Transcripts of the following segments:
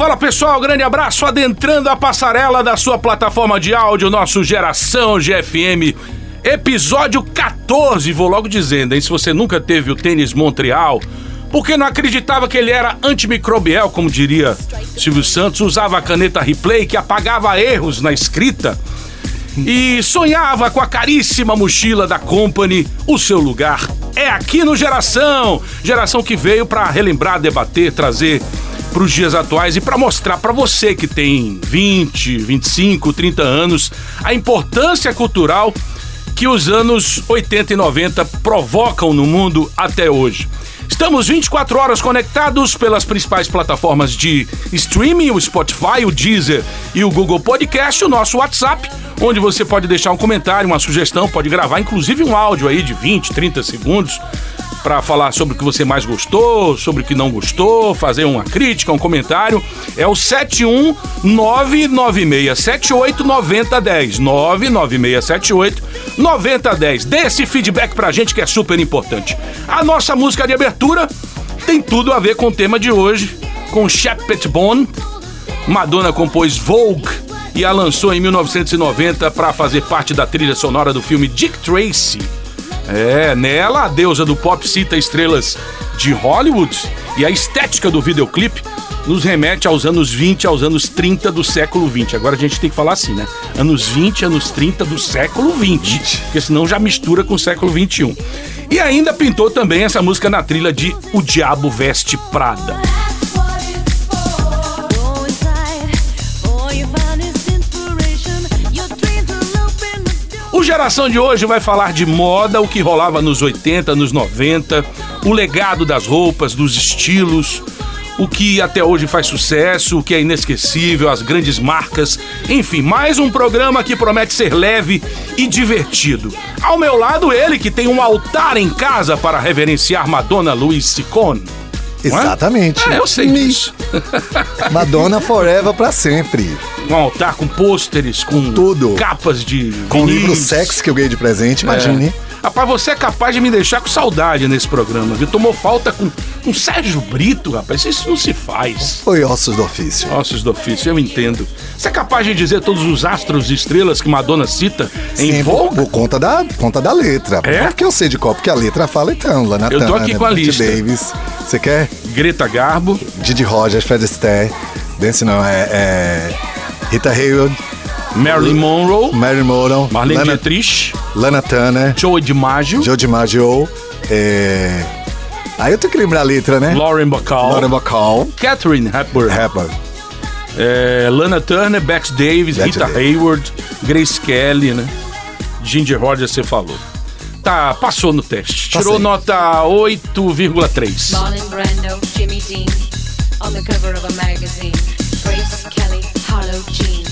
Fala pessoal, grande abraço adentrando a passarela da sua plataforma de áudio, nosso Geração GFM, episódio 14. Vou logo dizendo, hein? Se você nunca teve o tênis Montreal, porque não acreditava que ele era antimicrobial, como diria Silvio Santos, usava a caneta replay que apagava erros na escrita e sonhava com a caríssima mochila da Company, o seu lugar é aqui no Geração. Geração que veio para relembrar, debater, trazer para os dias atuais e para mostrar para você que tem 20, 25, 30 anos a importância cultural que os anos 80 e 90 provocam no mundo até hoje. Estamos 24 horas conectados pelas principais plataformas de streaming, o Spotify, o Deezer e o Google Podcast, o nosso WhatsApp, onde você pode deixar um comentário, uma sugestão, pode gravar inclusive um áudio aí de 20, 30 segundos para falar sobre o que você mais gostou, sobre o que não gostou, fazer uma crítica, um comentário, é o 71996789010. 996789010. Dê esse feedback pra gente que é super importante. A nossa música de abertura tem tudo a ver com o tema de hoje, com Shepard Bone. Madonna compôs Vogue e a lançou em 1990 para fazer parte da trilha sonora do filme Dick Tracy. É, nela a deusa do pop cita estrelas de Hollywood e a estética do videoclipe nos remete aos anos 20, aos anos 30 do século 20. Agora a gente tem que falar assim, né? Anos 20, anos 30 do século 20, porque senão já mistura com o século 21. E ainda pintou também essa música na trilha de O Diabo Veste Prada. O Geração de hoje vai falar de moda, o que rolava nos 80, nos 90, o legado das roupas, dos estilos, o que até hoje faz sucesso, o que é inesquecível, as grandes marcas, enfim, mais um programa que promete ser leve e divertido. Ao meu lado, ele que tem um altar em casa para reverenciar Madonna Louise Sicone. Exatamente. É, eu sei Me. disso. Madonna Forever pra sempre. Um altar com pôsteres, com Tudo. capas de Com o livro Sex que eu ganhei de presente, imagine. É. Rapaz, você é capaz de me deixar com saudade nesse programa, viu? Tomou falta com, com Sérgio Brito, rapaz. Isso não se faz. Foi ossos do ofício. Ossos do ofício, eu entendo. Você é capaz de dizer todos os astros e estrelas que Madonna cita em Sim, Vogue? por conta da, conta da letra. É? Porque eu sei de qual, porque a letra fala então, Lana Eu tô aqui com a lista. Davis. Você quer? Greta Garbo, Didi Rogers, Fred Astaire, Dance não, é, é Rita Hayworth, Marilyn Monroe, Mary Moron, Marlene Lana, Dietrich, Lana Turner, Joey DiMaggio, Joe DiMaggio, é... Aí eu tenho que lembrar a letra, né? Lauren Bacall, Lauren Bacall, Catherine Hepburn, Hepburn. é, Lana Turner, Bex Davis, Rita Davis. Hayward, Grace Kelly, né? Ginger Rogers, você falou. Tá, passou no teste. Tirou Passei. nota 8,3. Marlon Brando, Jimmy Dean, on the cover of a magazine. Grace Kelly, Harlow Jean,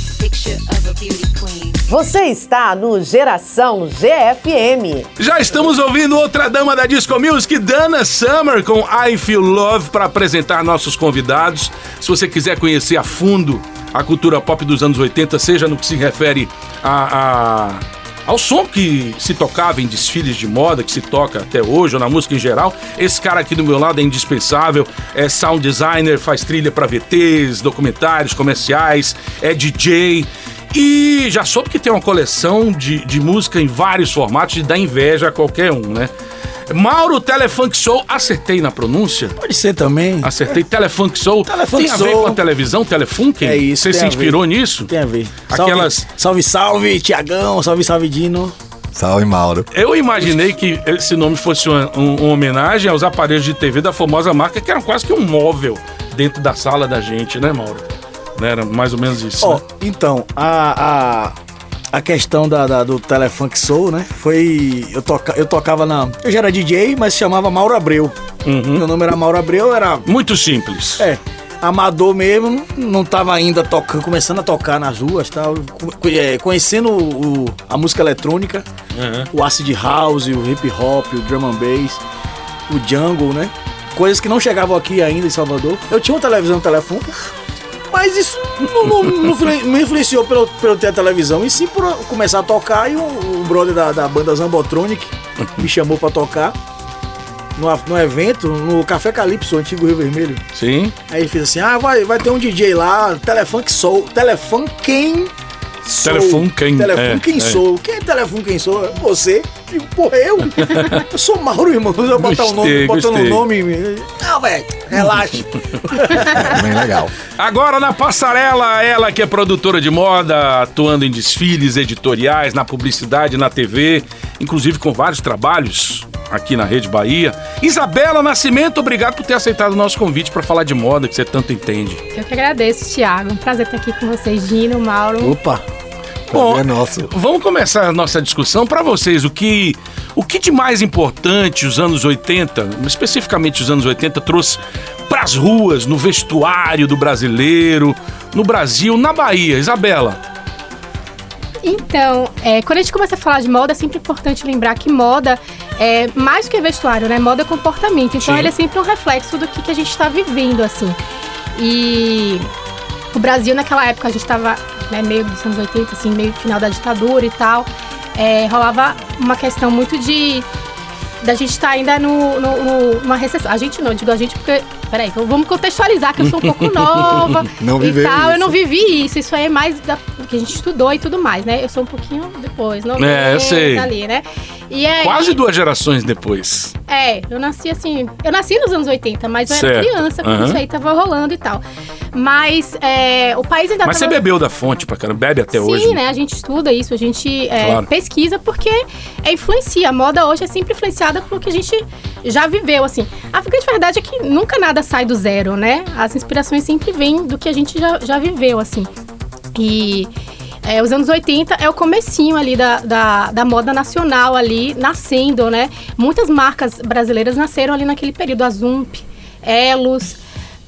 Você está no Geração GFM. Já estamos ouvindo outra dama da Disco Music, Dana Summer, com I Feel Love, para apresentar nossos convidados. Se você quiser conhecer a fundo a cultura pop dos anos 80, seja no que se refere a, a- ao som que se tocava em desfiles de moda, que se toca até hoje, ou na música em geral, esse cara aqui do meu lado é indispensável. É sound designer, faz trilha para VTs, documentários, comerciais, é DJ. E já soube que tem uma coleção de, de música em vários formatos e dá inveja a qualquer um, né? Mauro Telefunk Soul, acertei na pronúncia? Pode ser também. Acertei Telefunk Soul. Telefunk tem a ver Soul. com a televisão, Telefunk? É isso, Você se inspirou ver. nisso? Tem a ver. Aquelas- Salve, salve, salve Tiagão. Salve, salve, Dino. Salve, Mauro. Eu imaginei que esse nome fosse uma, um- uma homenagem aos aparelhos de TV da famosa marca, que eram quase que um móvel dentro da sala da gente, né, Mauro? Né, Era mais ou menos isso. Ó, né? então, a, a, a questão da, da- do Telefunk Soul, né? Foi. Eu, toca, eu tocava na. Eu já era DJ, mas se chamava Mauro Abreu. Uhum. Meu nome era Mauro Abreu, era. Muito simples. É. Amador mesmo, não tava ainda tocando, começando a tocar nas ruas, tal, é, conhecendo o, o- a música eletrônica, Uhum. o acid house, o hip hop, o drum and bass, o jungle, né? Coisas que não chegavam aqui ainda em Salvador. Eu tinha uma televisão telefone, mas isso não, não, não influ- não influenciou pelo, ter a televisão, e sim por começar a tocar e o, o brother da, da banda Zambotronic me chamou pra tocar. no, no evento, no Café Calypso, antigo Rio Vermelho. Sim. Aí ele fez assim: ah, vai, vai ter um DJ lá, telefone que sou. Telefone quem sou. Telefone quem, Telefone é, quem é. sou. Quem é telefone quem sou? Você. Digo, Porra, eu? eu sou Mauro, irmão. Eu botar o Gostei, nome, botando o nome. Não, velho, relaxa. Bem legal. Agora na passarela, ela que é produtora de moda, atuando em desfiles editoriais, na publicidade, na TV, inclusive com vários trabalhos aqui na Rede Bahia. Isabela Nascimento, obrigado por ter aceitado o nosso convite para falar de moda, que você tanto entende. Eu que agradeço, Thiago. Um prazer estar aqui com vocês, Gino, Mauro. Opa. Bom, é nosso. Vamos começar a nossa discussão para vocês. O que, o que de mais importante os anos 80, especificamente os anos 80, trouxe para as ruas, no vestuário do brasileiro, no Brasil, na Bahia? Isabela. Então, é, quando a gente começa a falar de moda, é sempre importante lembrar que moda é mais do que vestuário, né? Moda é comportamento. Então, Sim. ele é sempre um reflexo do que, que a gente está vivendo, assim. E o Brasil, naquela época, a gente estava né, meio dos anos 80, assim, meio final da ditadura e tal. É, rolava uma questão muito de da gente estar ainda no, no, no- numa recessão. A gente não, eu digo a gente porque. Peraí, então vamos contextualizar que eu sou um pouco nova Não e tal. Eu isso. não vivi isso. Isso aí é mais da, do que a gente estudou e tudo mais, né? Eu sou um pouquinho depois, não É, eu sei. ali, né? E aí, Quase duas gerações depois. É, eu nasci assim. Eu nasci nos anos 80, mas eu Certo. era criança quando Aham. isso aí tava rolando e tal. Mas é, o país ainda Mas você tava... bebeu da fonte pra caramba, bebe até Sim, hoje. né? A gente estuda isso, a gente é, Claro. pesquisa porque é influencia. A moda hoje é sempre influenciada pelo que a gente já viveu, assim. A grande verdade é que nunca nada sai do zero, né? As inspirações sempre vêm do que a gente já, já viveu, assim. E é, os anos 80 é o comecinho ali da, da, da moda nacional ali, nascendo, né? Muitas marcas brasileiras nasceram ali naquele período. A Zump, Elos,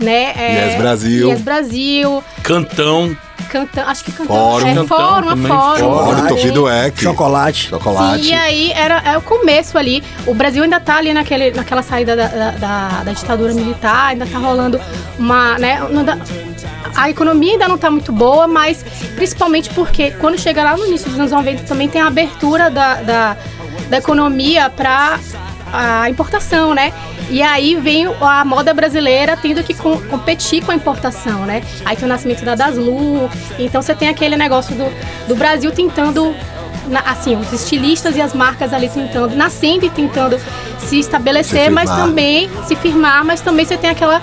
né? é, Yes Brasil. Yes Brasil. Cantão. Cantão, acho que cantão. Fórum. É, Cantão fórum, também, fórum. fórum. Tofido Eck. Chocolate. Chocolate. Sim, e aí era, é o começo ali. O Brasil ainda tá ali naquele, naquela saída da, da, da- da ditadura militar, ainda tá rolando uma. Né, a economia ainda não tá muito boa, mas principalmente porque quando chega lá no início dos anos 90 também tem a abertura da, da, da economia para a importação, né? E aí vem a moda brasileira tendo que com- competir com a importação, né? Aí tem o nascimento da Daslu, então você tem aquele negócio do, do Brasil tentando na- assim, os estilistas e as marcas ali tentando, nascendo e tentando se estabelecer, Se mas também se firmar, mas também você tem aquela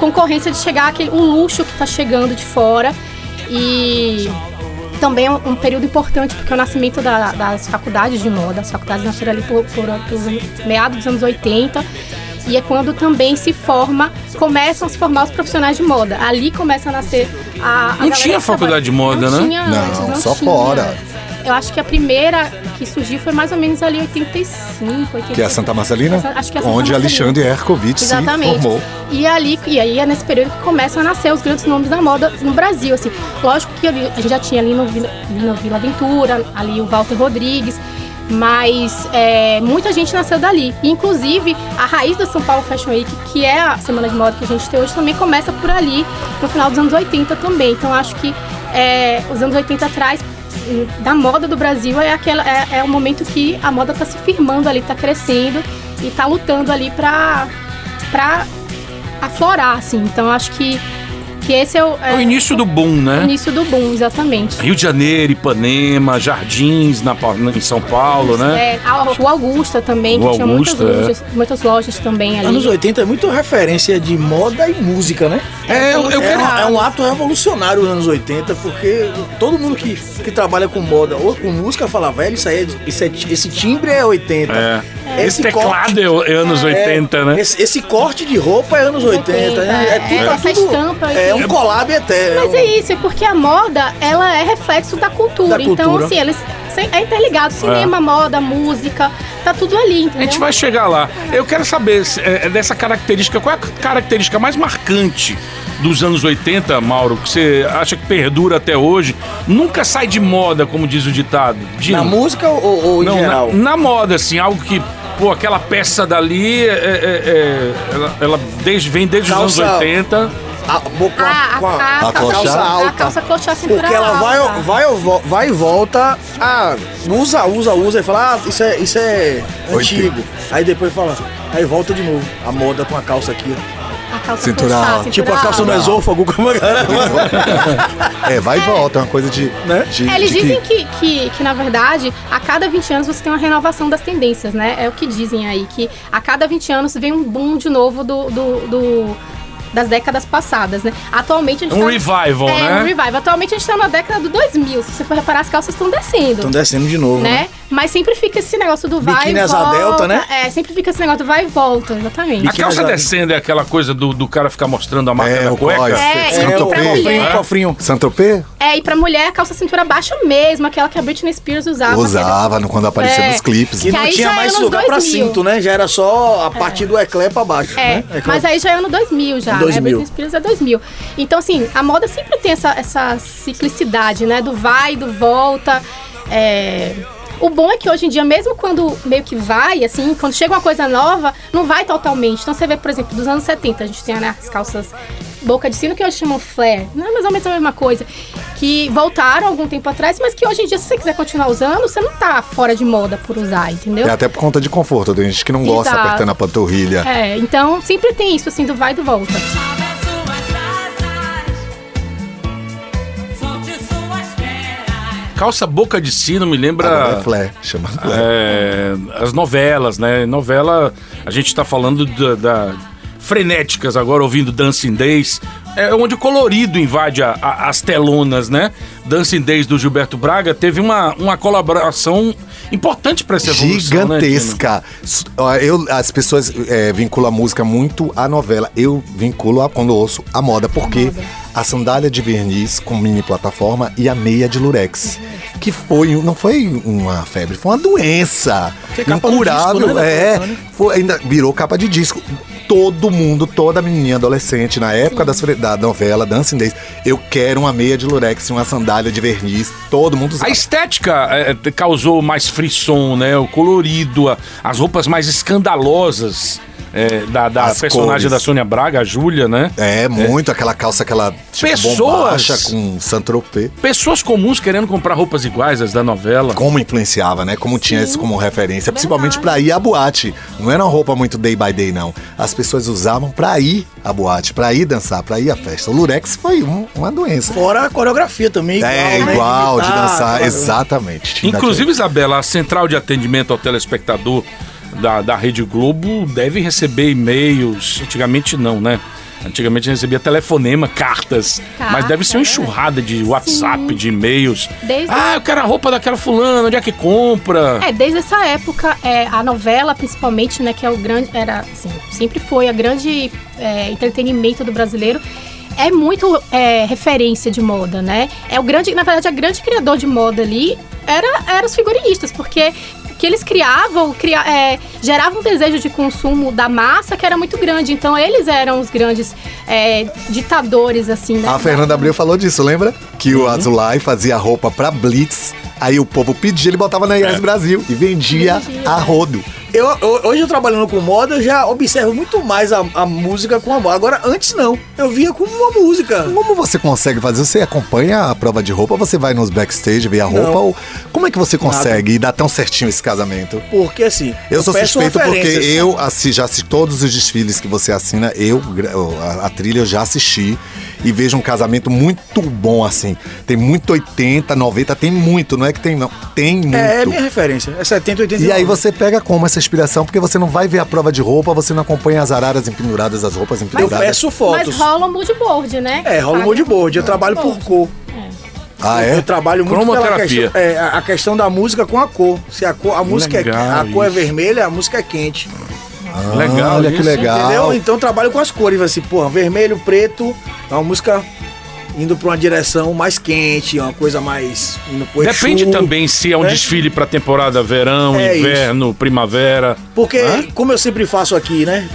concorrência de chegar aquele o luxo que tá chegando de fora. E também é um, um período importante porque é o nascimento da- das faculdades de moda, as faculdades nasceram ali por, por, anos- meados dos anos 80 e é quando também se forma, começam a se formar os profissionais de moda. Ali começa a nascer a. a Não tinha faculdade de moda, não né? Tinha Não, antes, não só tinha. fora. Eu acho que a primeira que surgiu foi mais ou menos ali 85, 86. Que é a Santa Marcelina? Acho que é a Santa onde Marcelina. Alexandre Herkovitch se Exatamente. formou. E ali, e aí é nesse período que começam a nascer os grandes nomes da moda no Brasil, assim. Lógico que ali- a gente já tinha ali no Vila, Vila, Vila Aventura, ali o Walter Rodrigues, mas é, muita gente nasceu dali. Inclusive, a raiz da São Paulo Fashion Week, que é a semana de moda que a gente tem hoje, também começa por ali, no final dos anos 80 também. Então, acho que é, os anos 80 traz hum, da moda do Brasil é aquela é, é o momento que a moda está se firmando ali, está crescendo e está lutando ali para aflorar, assim. Então acho que, que esse é o, É o início do boom, o né? início do boom, exatamente. Rio de Janeiro, Ipanema, Jardins na, em São Paulo, né? É, a- o Augusta também, O que tinha Augusta, muitas é. lojas, muitas lojas também ali. Anos 80 é muito referência de moda e música, né? É, eu, eu É, quero. é um ato revolucionário os anos 80, porque todo mundo que, que trabalha com moda ou com música fala, velho, isso aí é, isso é- esse timbre é 80. É. Esse Esse teclado é, é anos 80, né? Esse, esse corte de roupa é anos 80. 80, né? É, é. tudo, tá Essa tudo- estampa É aqui. um collab eterno. Mas é isso, é porque a moda, ela é reflexo da cultura. Da Então, cultura. assim, eles é interligado. Cinema, moda, música, tá tudo ali, A entendeu? gente vai chegar lá. Eu quero saber se, é, dessa característica. Qual é a característica mais marcante dos anos 80, Mauro, que você acha que perdura até hoje? Nunca sai de moda, como diz o ditado. Dino. Na música ou, ou em Não, geral? na, na moda, assim, algo que, pô, aquela peça dali, é, é- é- ela, ela desde, vem desde os Calça- anos 80. A, a, Ah, com a- a, a, a calça, calça alta. A calça cintura Porque ela vai, alta. vai, vai e volta, ah, usa, usa, usa, e fala, ah, isso é, isso é antigo. Aí depois fala, aí volta de novo. A moda com a calça aqui. ó. A calça Cintura clochá, alta. Tipo a calça no esôfago, como a galera É, vai e volta, é uma coisa de. Né? de- É, eles de dizem que, que, que, na verdade, a cada 20 anos você tem uma renovação das tendências, né? É o que dizem aí, que a cada 20 anos vem um boom de novo do, do, do- das décadas passadas, né? Atualmente a gente Um tá- revival, é, né? um revival. Atualmente a gente tá na década do 2000. Se você for reparar, as calças estão descendo. Estão descendo de novo, né? Né? Mas sempre fica esse negócio do vai e volta. delta, né? É, sempre fica esse negócio do vai e volta, exatamente. A calça descendo é aquela coisa do, do cara ficar mostrando a marca É, da o cueca? É, Santo É, Tropez. cofrinho, mulher, cofrinho. Saint-Tropez? é, e pra mulher a calça cintura baixa mesmo, aquela que a Britney Spears usava. Usava no- quando aparecia É. nos clipes. Que Que não aí tinha é mais lugar pra 2000. cinto, né? Já era só a partir do eclé pra baixo, É, né? Eclé- mas aí já é ano 2000 já, 2000. né? Britney Spears é 2000. Então, assim, a moda sempre tem essa, essa ciclicidade, né? Do vai, do volta. é. O bom é que hoje em dia, mesmo quando meio que vai, assim, quando chega uma coisa nova, não vai totalmente. Então você vê, por exemplo, dos anos 70, a gente tem né, as calças boca de sino, que hoje chamam flare. Não é mais ou menos a mesma coisa. Que voltaram algum tempo atrás, mas que hoje em dia, se você quiser continuar usando, você não tá fora de moda por usar, entendeu? É até por conta de conforto, tem gente que não gosta Exato. apertando a panturrilha. É, então sempre tem isso, assim, do vai e do volta. Calça boca de sino me lembra. Agora é flare, chama flare. É, as novelas, né? Novela, a gente tá falando da, da- frenéticas agora, ouvindo Dancing Days, é onde o colorido invade a- a- as telonas, né? Dancing Days do Gilberto Braga teve uma, uma colaboração importante para essa evolução, né? Gigantesca. Ó, eu, as pessoas é, vinculam a música muito à novela. Eu vinculo a, quando ouço a moda, porque a sandália de verniz com mini plataforma e a meia de lurex. Que foi, não foi uma febre, foi uma doença. É capa incurável. disco, né, é, né? foi, ainda virou capa de disco. Todo mundo, toda menininha adolescente, na época das da novela Dancing Days, eu quero uma meia de lurex e uma sandália de verniz. Todo mundo A usava. estética é, causou mais frisson, né? O colorido, a- as roupas mais escandalosas é, da, da personagem cores. da Sônia Braga, a Júlia, né? É, muito aquela calça, aquela tipo, Pessoas- com Saint-Tropez. Pessoas comuns querendo comprar roupas iguais às da novela. Como influenciava, né? Como tinha isso como referência, principalmente pra ir à boate. Não era uma roupa muito day by day, não. As pessoas usavam pra ir à boate, pra ir dançar, pra ir à festa. O Lurex foi um- uma doença. Fora a coreografia também. é, né? igual, de imitar, dançar, claro. exatamente. Inclusive, Isabela, a central de atendimento ao telespectador da, da Rede Globo deve receber e-mails. Antigamente não, né? Antigamente recebia telefonema, cartas. mas deve ser uma enxurrada de WhatsApp, de e-mails. Desde- Ah, eu quero a roupa daquela fulana, onde é que compra? É, desde essa época, é, a novela, principalmente, né, que é o grande. Era, assim, sempre foi a grande é, entretenimento do brasileiro. É muito é, referência de moda, né? É o grande, na verdade, a grande criador de moda ali era, era os figurinistas, porque que eles criavam, cria, é, geravam um desejo de consumo da massa que era muito grande. Então eles eram os grandes é, ditadores, assim, né? A Fernanda Abreu falou disso, lembra? Que o Azulay fazia roupa pra Blitz, aí o povo pedia, ele botava na IES Brasil e vendia Vendia, a é. rodo. Eu, eu- hoje eu trabalhando com moda, eu já observo muito mais a, a música com a moda. Agora, antes não. Eu via como uma música. Como você consegue fazer? Você acompanha a prova de roupa? Você vai nos backstage ver a roupa? Não. Ou como é que você consegue e dar tão certinho esse casamento? Porque assim. Eu sou peço suspeito porque eu já assisti todos os desfiles que você assina, eu, a, a trilha eu já assisti e vejo um casamento muito bom assim. Tem muito 80, 90, tem muito, não é que tem não, tem muito. É, é minha referência. É 70, 80 E aí você pega como essa inspiração, porque você não vai ver a prova de roupa, você não acompanha as araras empenduradas, as roupas Eu empenduradas. peço Mas fotos. rola um mood board, né? É, rola um moodboard. Eu trabalho por cor. Ah, Eu é? trabalho muito pela Cromoterapia. questão, é, a- a questão da música com a cor. Se a cor, a música é, a cor é vermelha, a música é quente. Legal Olha que isso. legal. Entendeu? Então eu trabalho com as cores, assim, porra, vermelho, preto, é uma música indo pra uma direção mais quente, uma coisa mais indo pro Depende Exu, também se é um né? desfile pra temporada verão, É inverno, primavera. Porque, Hã? como eu sempre faço aqui, né?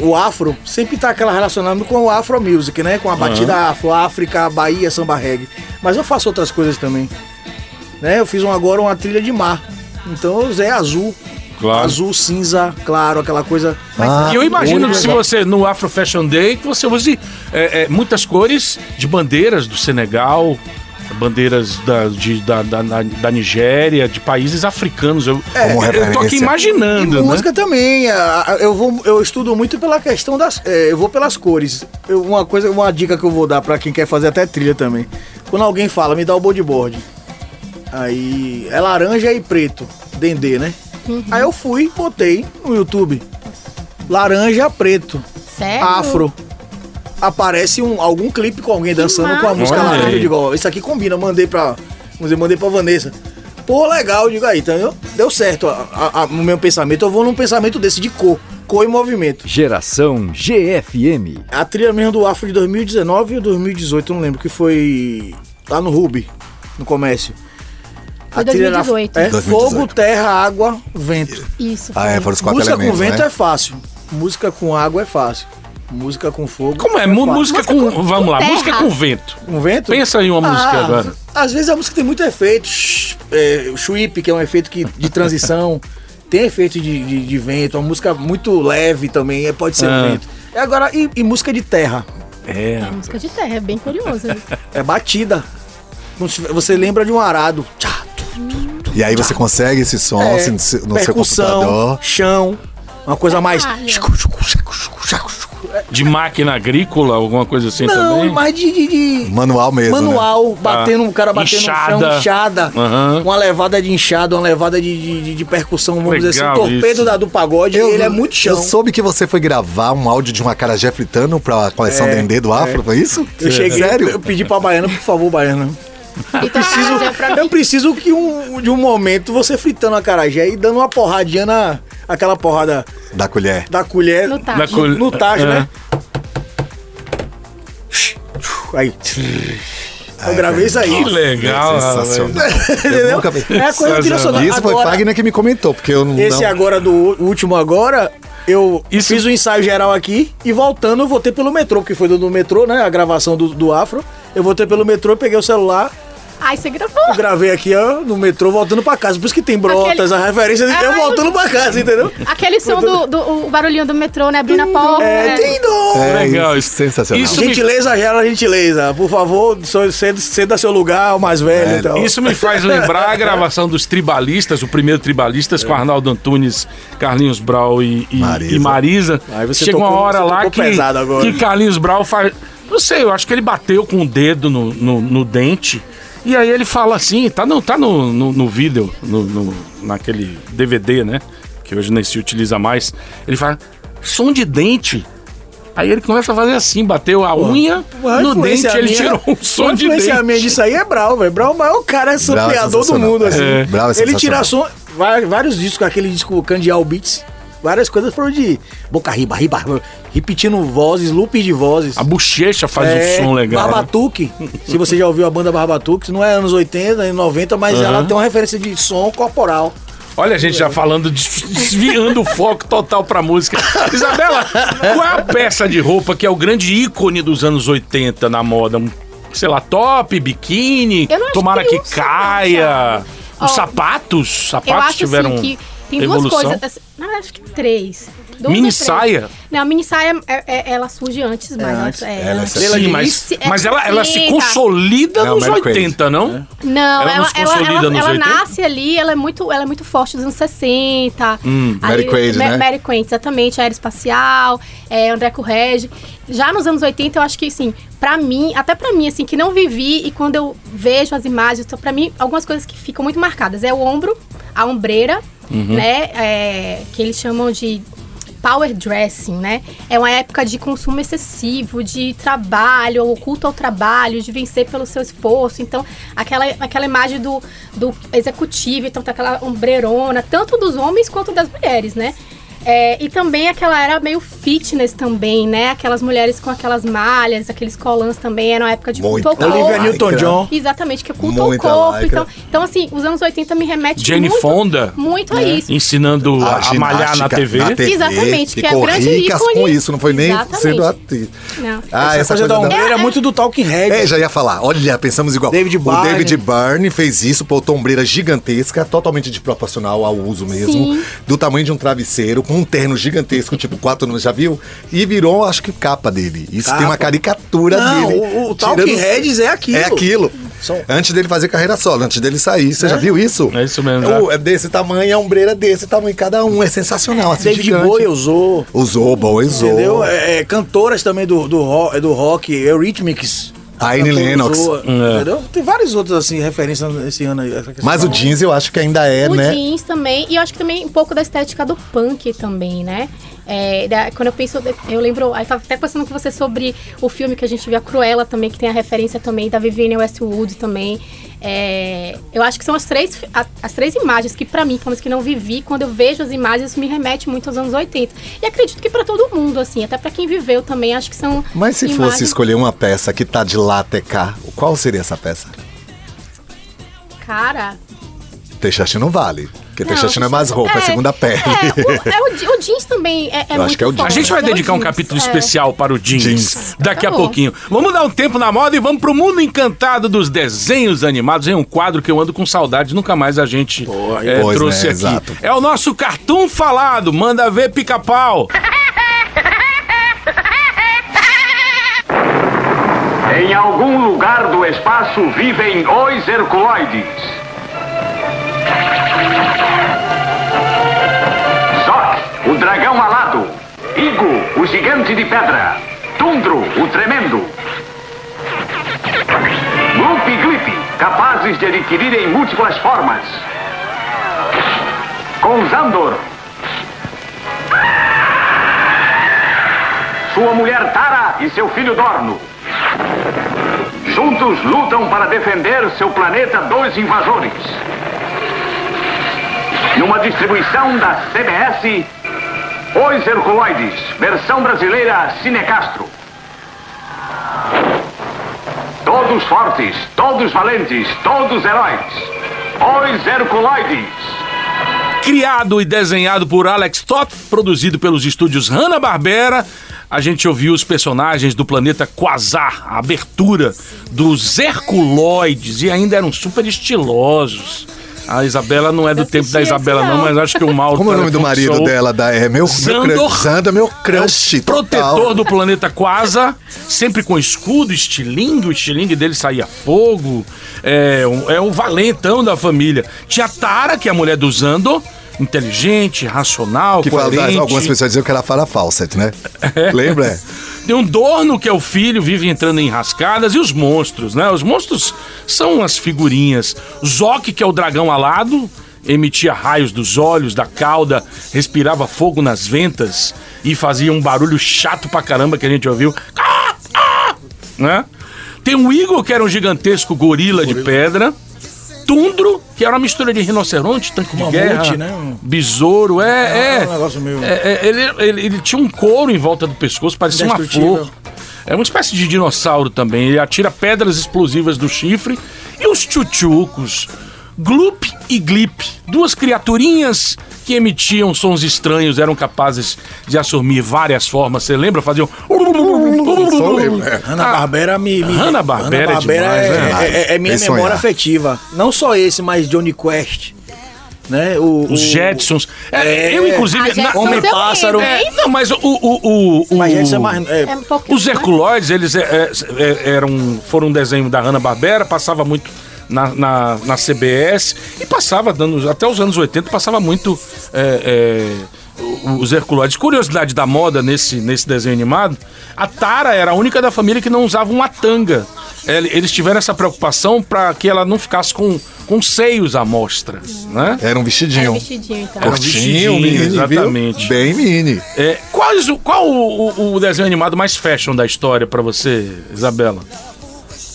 O afro sempre tá aquela relacionando com o afro music, né? Com a batida afro, África, Bahia, samba reggae. Mas eu faço outras coisas também. Né? Eu fiz um, agora uma trilha de mar. Então eu usei azul Claro. azul, cinza, claro, aquela coisa. Ah, E eu imagino que se você, no Afro Fashion Day, que você use é, é, muitas cores de bandeiras do Senegal, bandeiras da, de- da, da, da- Nigéria, de países africanos. Eu, Como eu tô aqui referência. E imaginando, né? música também. a- a- Eu, vou, eu estudo muito pela questão das. é, eu vou pelas cores. Eu- uma coisa, uma dica que eu vou dar pra quem quer fazer até trilha também. Quando alguém fala, me dá o bodyboard. Aí é laranja e preto, dendê, né? Aí eu fui, botei no YouTube. Laranja, preto, Sério? afro. Aparece um, algum clipe com alguém dançando com a massa. música Olha laranja. aí. Eu digo, ó, isso aqui combina, mandei pra. mandei pra Vanessa. Pô, legal, eu digo aí, entendeu? Deu certo a- a- a- no meu pensamento. Eu vou num pensamento desse de cor, cor e movimento. Geração GFM. A trilha mesmo do Afro de 2019 ou 2018, eu não lembro, que foi lá no Ruby, no comércio. Foi A trilha era- 2018. É, 2018. fogo, terra, água, vento. Isso. Ah, é, foram os quatro Música com elementos, vento né? é fácil. Música com água é fácil. Música com fogo. Como é? Fácil. música com. Vamos lá, terra. música com vento. Com vento? Pensa em uma música Ah, agora. Às vezes a música tem muito efeito. É, o sweep, que é um efeito que, de transição. tem efeito de, de, de vento. Uma música muito leve também. é, Pode ser Ah. vento. E agora, e, e música de terra? É. É música de terra, é bem curioso. É batida. Você lembra de um arado. Tchá, E aí você consegue esse som é, assim, no seu no seu percussão, computador. chão. Uma coisa mais. De máquina agrícola, alguma coisa assim Não, também? mas de, de, de- Manual mesmo. né? manual, batendo, o cara batendo Inchada. no chão, inchada. Aham. Uma levada de inchada, uma levada de, de, de- de percussão, vamos dizer assim. Legal O torpedo isso. da, do pagode, ele é muito chão. Eu soube que você foi gravar um áudio de uma carajé fritando pra coleção É, Dendê do Afro, foi isso? Eu cheguei, Sério? eu pedi pra Baiana, por favor, Baiana. Eu Preciso, eu preciso que um, de um momento você fritando a carajé e dando uma porradinha na. Aquela porrada Da colher. da colher No tacho. Col- no tacho, É. né? Aí. Eu gravei isso aí. Que legal, Sensacional. Eu Entendeu? nunca vi. É a coisa sonora. Isso foi Agora, Fagner que me comentou, porque eu não. Esse não- agora do o último agora, eu Isso- fiz o ensaio geral aqui e voltando eu voltei pelo metrô, porque foi do, do metrô, né? A gravação do, do Afro. Eu voltei pelo metrô, peguei o celular, Ai, você gravou. eu gravei aqui, ó, no metrô, voltando pra casa. Por isso que tem brotas, Aquele- a referência de eu Ai. voltando pra casa, entendeu? Aquele som do, do o barulhinho do metrô, né? Abrindo a porta. É, né? tem dó. É, Legal, isso, sensacional. isso- me- Gentileza gera gentileza. Por favor, so- ceda, ceda seu lugar ao mais velho É, e tal. Isso me faz lembrar a gravação dos Tribalistas, o primeiro Tribalistas com Arnaldo Antunes, Carlinhos Brau e, e- Marisa. e Marisa. Aí você Chega uma tocou- hora você lá que, que Carlinhos Brau faz. Não sei, eu acho que ele bateu com o dedo no, no, no dente. E aí ele fala assim, tá no, tá no, no, no vídeo, no, no- naquele DVD, né? Que hoje nem se utiliza mais. Ele fala, som de dente. Aí ele começa a fazer assim, bateu a unha A no dente, ele minha- tirou um som a de dente. minha disso aí é Brau, velho. Brau é o maior cara é sampleador do mundo, assim. É. Brau é Ele tira som, vários discos, aquele disco Candial Beats, várias coisas foram de boca riba, riba, repetindo vozes, loops de vozes. A bochecha faz É, um som legal. né? Barbatuque. Se você já ouviu a banda Barbatuque, não é anos 80, anos 90, mas ela tem uma referência de som corporal. Olha a gente já falando, des- desviando o foco total pra música. Isabela, qual é a peça de roupa que é o grande ícone dos anos 80 na moda? Um, Sei lá, top, biquíni, tomara que que, caia. Os sapatos, Eu sapatos acho tiveram assim, que tem evolução. duas coisas. assim, Na verdade, acho que três. Duas Mini saia? Não, a mini saia, é- é- ela surge antes, mas antes. é, Ela é antes. Estrela Sim, de mas, é mas ela, ela se 60. consolida Não, nos Mary Quaid. 80, não? Não, Ela ela, não se ela, consolida ela, nos ela 80? nasce ali, ela é muito, ela é muito forte dos anos 60. Hum, Mary Quaid, né? Mary Quaid, exatamente, aeroespacial, é, André Correge. Já nos anos 80, eu acho que, assim, pra mim, até pra mim, assim, que não vivi e quando eu vejo as imagens, pra mim, algumas coisas que ficam muito marcadas. É o ombro, a ombreira, Uhum. né, é, que eles chamam de power dressing, né? É uma época de consumo excessivo, de trabalho, ou culto ao trabalho, de vencer pelo seu esforço. Então, aquela, aquela imagem do, do executivo, então tá aquela ombreirona, tanto dos homens quanto das mulheres, né? É, e também aquela era meio fitness também, né? Aquelas mulheres com aquelas malhas, aqueles colãs também, era uma época de Muito. culto ao Olivia corpo. Newton-John. Exatamente, que é culto ao corpo. Então, então, assim, os anos 80 me remete Jane muito, Fonda muito a isso. ensinando a, a malhar na ginástica TV. Exatamente, que é ficou grande ricas ícone. com isso, não foi nem Exatamente. sendo atriz. Não. Ah, Essa, coisa da ombreira é, muito do Talking Head. É, já ia falar. Olha, pensamos igual. David o Byrne. David Byrne fez isso, botou uma ombreira gigantesca, totalmente desproporcional ao uso mesmo. Sim. Do tamanho de um travesseiro, com um terno gigantesco, tipo quatro anos, já viu? E virou, acho que, capa dele. Isso tem uma Capa. caricatura Não, dele. o- o Talking tirando- Heads é aquilo. É aquilo. São- Antes dele fazer carreira solo, antes dele sair. Você já viu isso? É isso mesmo, O- É desse tamanho, a ombreira desse tamanho, cada um. É sensacional. Assim, David gigante. Bowie usou. Usou, boa, usou. Entendeu? É, é, cantoras também do, do, do rock, Eurythmics. A Annie Cantora Lennox. usou, É. Entendeu? Tem várias outras assim, referências esse ano aí. Mas o jeans eu acho que ainda é, o né? jeans também, e eu acho que também um pouco da estética do punk também, né? É, da- quando eu penso, eu lembro, aí tava até pensando com você sobre o filme que a gente viu, a Cruella também, que tem a referência também da Vivienne Westwood também. É, eu acho que são as três, a- as três imagens que pra mim, pelo menos que não vivi, quando eu vejo as imagens, me remete muito aos anos 80. E acredito que pra todo mundo, assim, até pra quem viveu também, acho que são Mas se fosse escolher uma peça que tá de lá até cá, qual seria essa peça? Cara, Teixeira não vale. Porque Não, Teixeira é mais roupa, é, segunda pele. É, o, é o, je- o jeans também é, é Eu acho que é o jeans. forte, A gente vai é o dedicar um capítulo é. especial para o jeans, Jeans. daqui a Tá pouquinho. Vamos dar um tempo na moda e vamos pro mundo encantado dos desenhos animados. É um quadro que eu ando com saudades, nunca mais a gente é, Pois, trouxe né, aqui. exato. É o nosso cartoon falado. Manda ver pica-pau. Em algum lugar do espaço vivem os Herculoides. Dragão alado. Igo, o gigante de pedra. Tundro, o tremendo. Gloop e Glip, capazes de adquirirem múltiplas formas. Com Zandor. Sua mulher Tara e seu filho Dorno. Juntos lutam para defender seu planeta dos invasores. Numa distribuição da CBS, Os Herculoides, versão brasileira Cinecastro. Todos fortes, todos valentes, todos heróis. Os Herculoides. Criado e desenhado por Alex Toth, produzido pelos estúdios Hanna-Barbera, a gente ouviu os personagens do planeta Quasar, a abertura dos Herculoides, e ainda eram super estilosos. A Isabela não é do Eu tempo da Isabela, não, não. mas acho que o Mauro. Como é o nome do marido dela? Da, é meu, meu Zandor. crush. Zandor, meu crush. total. Protetor do planeta Quasar, sempre com escudo, estilingue, o estilingue dele saía fogo. É um, é um valentão da família. Tinha Tara, que é a mulher do Zando, inteligente, racional, Que fala, coerente. algumas pessoas diziam que ela fala Fawcett, né? Lembra? É. Tem um Dorno, que é o filho, vive entrando em rascadas, e os monstros, né? Os monstros são as figurinhas. Zoc, que é o dragão alado, emitia raios dos olhos, da cauda, respirava fogo nas ventas e fazia um barulho chato pra caramba que a gente ouviu. Ah, ah, né? Tem o Igor, que era um gigantesco gorila, de pedra. Tundro, que era uma mistura de rinoceronte, tanque de Mamute, guerra, né? Besouro, é, É, é. um negócio meio- É, é, ele, ele, ele tinha um couro em volta do pescoço, parecia uma flor. É uma espécie de dinossauro também. Ele atira pedras explosivas do chifre. E os tchutchucos, Gloop e Glip, duas criaturinhas que emitiam sons estranhos, eram capazes de assumir várias formas. Você lembra? Faziam. Só lembro, é. Hanna-Barbera me... me Hanna-Barbera é Hanna-Barbera demais, é, né? é- é- é minha É sonhar. memória afetiva. Não só esse, mas Johnny Quest. Né? O, Os o- Jetsons. É, É. eu, inclusive. A Jetsons na- eu Homem-Pássaro. lembro, É, não, mas o. o, o, o Mas Jetson é mais... é, É um Os Herculoides, eles é, é, é, eram, foram um desenho da Hanna-Barbera, passava muito na, na, na CBS e passava, dando, até os anos 80, passava muito é, é, os Herculoides. Curiosidade da moda nesse, nesse desenho animado, a Tara era a única da família que não usava uma tanga. Ele- Eles tiveram essa preocupação para que ela não ficasse com, com seios à mostra, né? Era um vestidinho. vestidinho, então. Era um Curtinho, vestidinho, mini, exatamente. Viu? Bem mini. É, quais o- qual o, o- o desenho animado mais fashion da história para você, Isabela?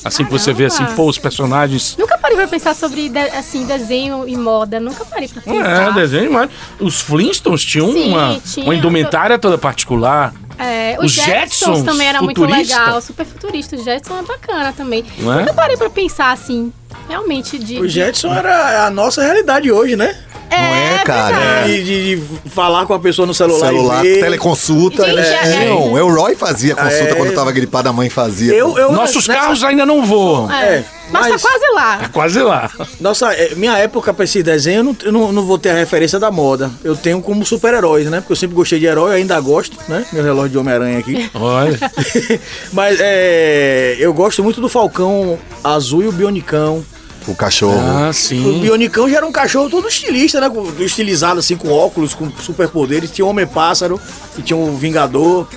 Assim que você vê assim, pô, os personagens. Nunca parei pra pensar sobre de- assim, desenho e moda. Nunca parei pra pensar. É, desenho, mas os Flintstones tinham Sim, uma, tinha. uma indumentária toda particular. É, Os os Jetsons, Jetsons, também era muito futurista. legal, super futurista. Os Jetsons é bacana também. Não é? Nunca parei pra pensar assim, realmente de. O Jetson era a nossa realidade hoje, né? É, Não é, cara? verdade. De, de- falar com a pessoa no celular, Celular, e ver. teleconsulta. Gente, é, é- Não, o Roy fazia consulta É. quando tava gripada, a mãe fazia. Eu, eu, Nossos nessa- carros ainda não voam. É. É, mas, mas- tá quase lá. Tá quase lá. Nossa, é, minha época pra esse desenho, eu não, eu não, não vou ter a referência da moda. Eu tenho como super-heróis, né? Porque eu sempre gostei de herói, ainda gosto, né? Meu relógio de Homem-Aranha aqui. Olha. Mas é, eu gosto muito do Falcão Azul e o Bionicão. O cachorro. Ah, O sim. Bionicão já era um cachorro todo estilista, né? Estilizado assim, com óculos, com superpoderes. Tinha o Homem-Pássaro, e tinha o Vingador.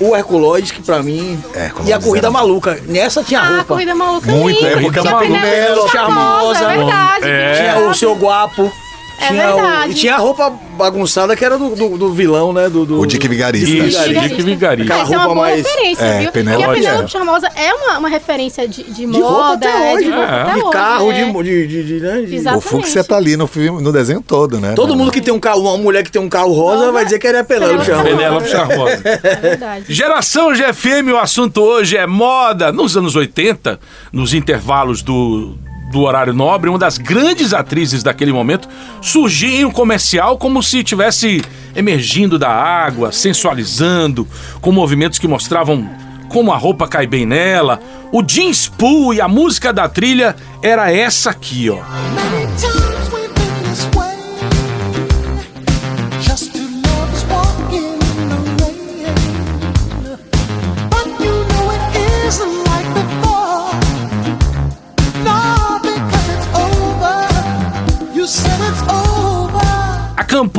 O Herculoides, que pra mim. Herculoides e a Corrida era- Maluca. Nessa tinha Ah, roupa. corrida maluca Muito, linda. é, porque Tinha é uma pneu bela, charmosa. É verdade. É. Tinha o seu guapo. É tinha o- verdade. e tinha a roupa bagunçada que era do, do, do vilão, né? Do, do- O Dick Vigarista. Dick Isso, Vigarista. Dick Vigarista. Essa é uma roupa boa mais- referência, É, viu? Penélope Porque a era. Penélope Charmosa é uma, uma referência de, de moda, De é, hoje. de É. hoje, carro, é. de, de, de, de, né? de-. O Fúcsia tá ali no filme, no desenho todo, né? Todo mundo que tem um carro, uma mulher que tem um carro rosa, Rosa. vai dizer que ele é Penélope Charmosa. Penélope Charmosa. É verdade. Geração GFM, o assunto hoje é moda. Nos anos 80, nos intervalos do, do horário nobre, uma das grandes atrizes daquele momento surgia em um comercial como se estivesse emergindo da água, sensualizando, com movimentos que mostravam como a roupa cai bem nela. O jeans pool e a música da trilha era essa aqui, ó.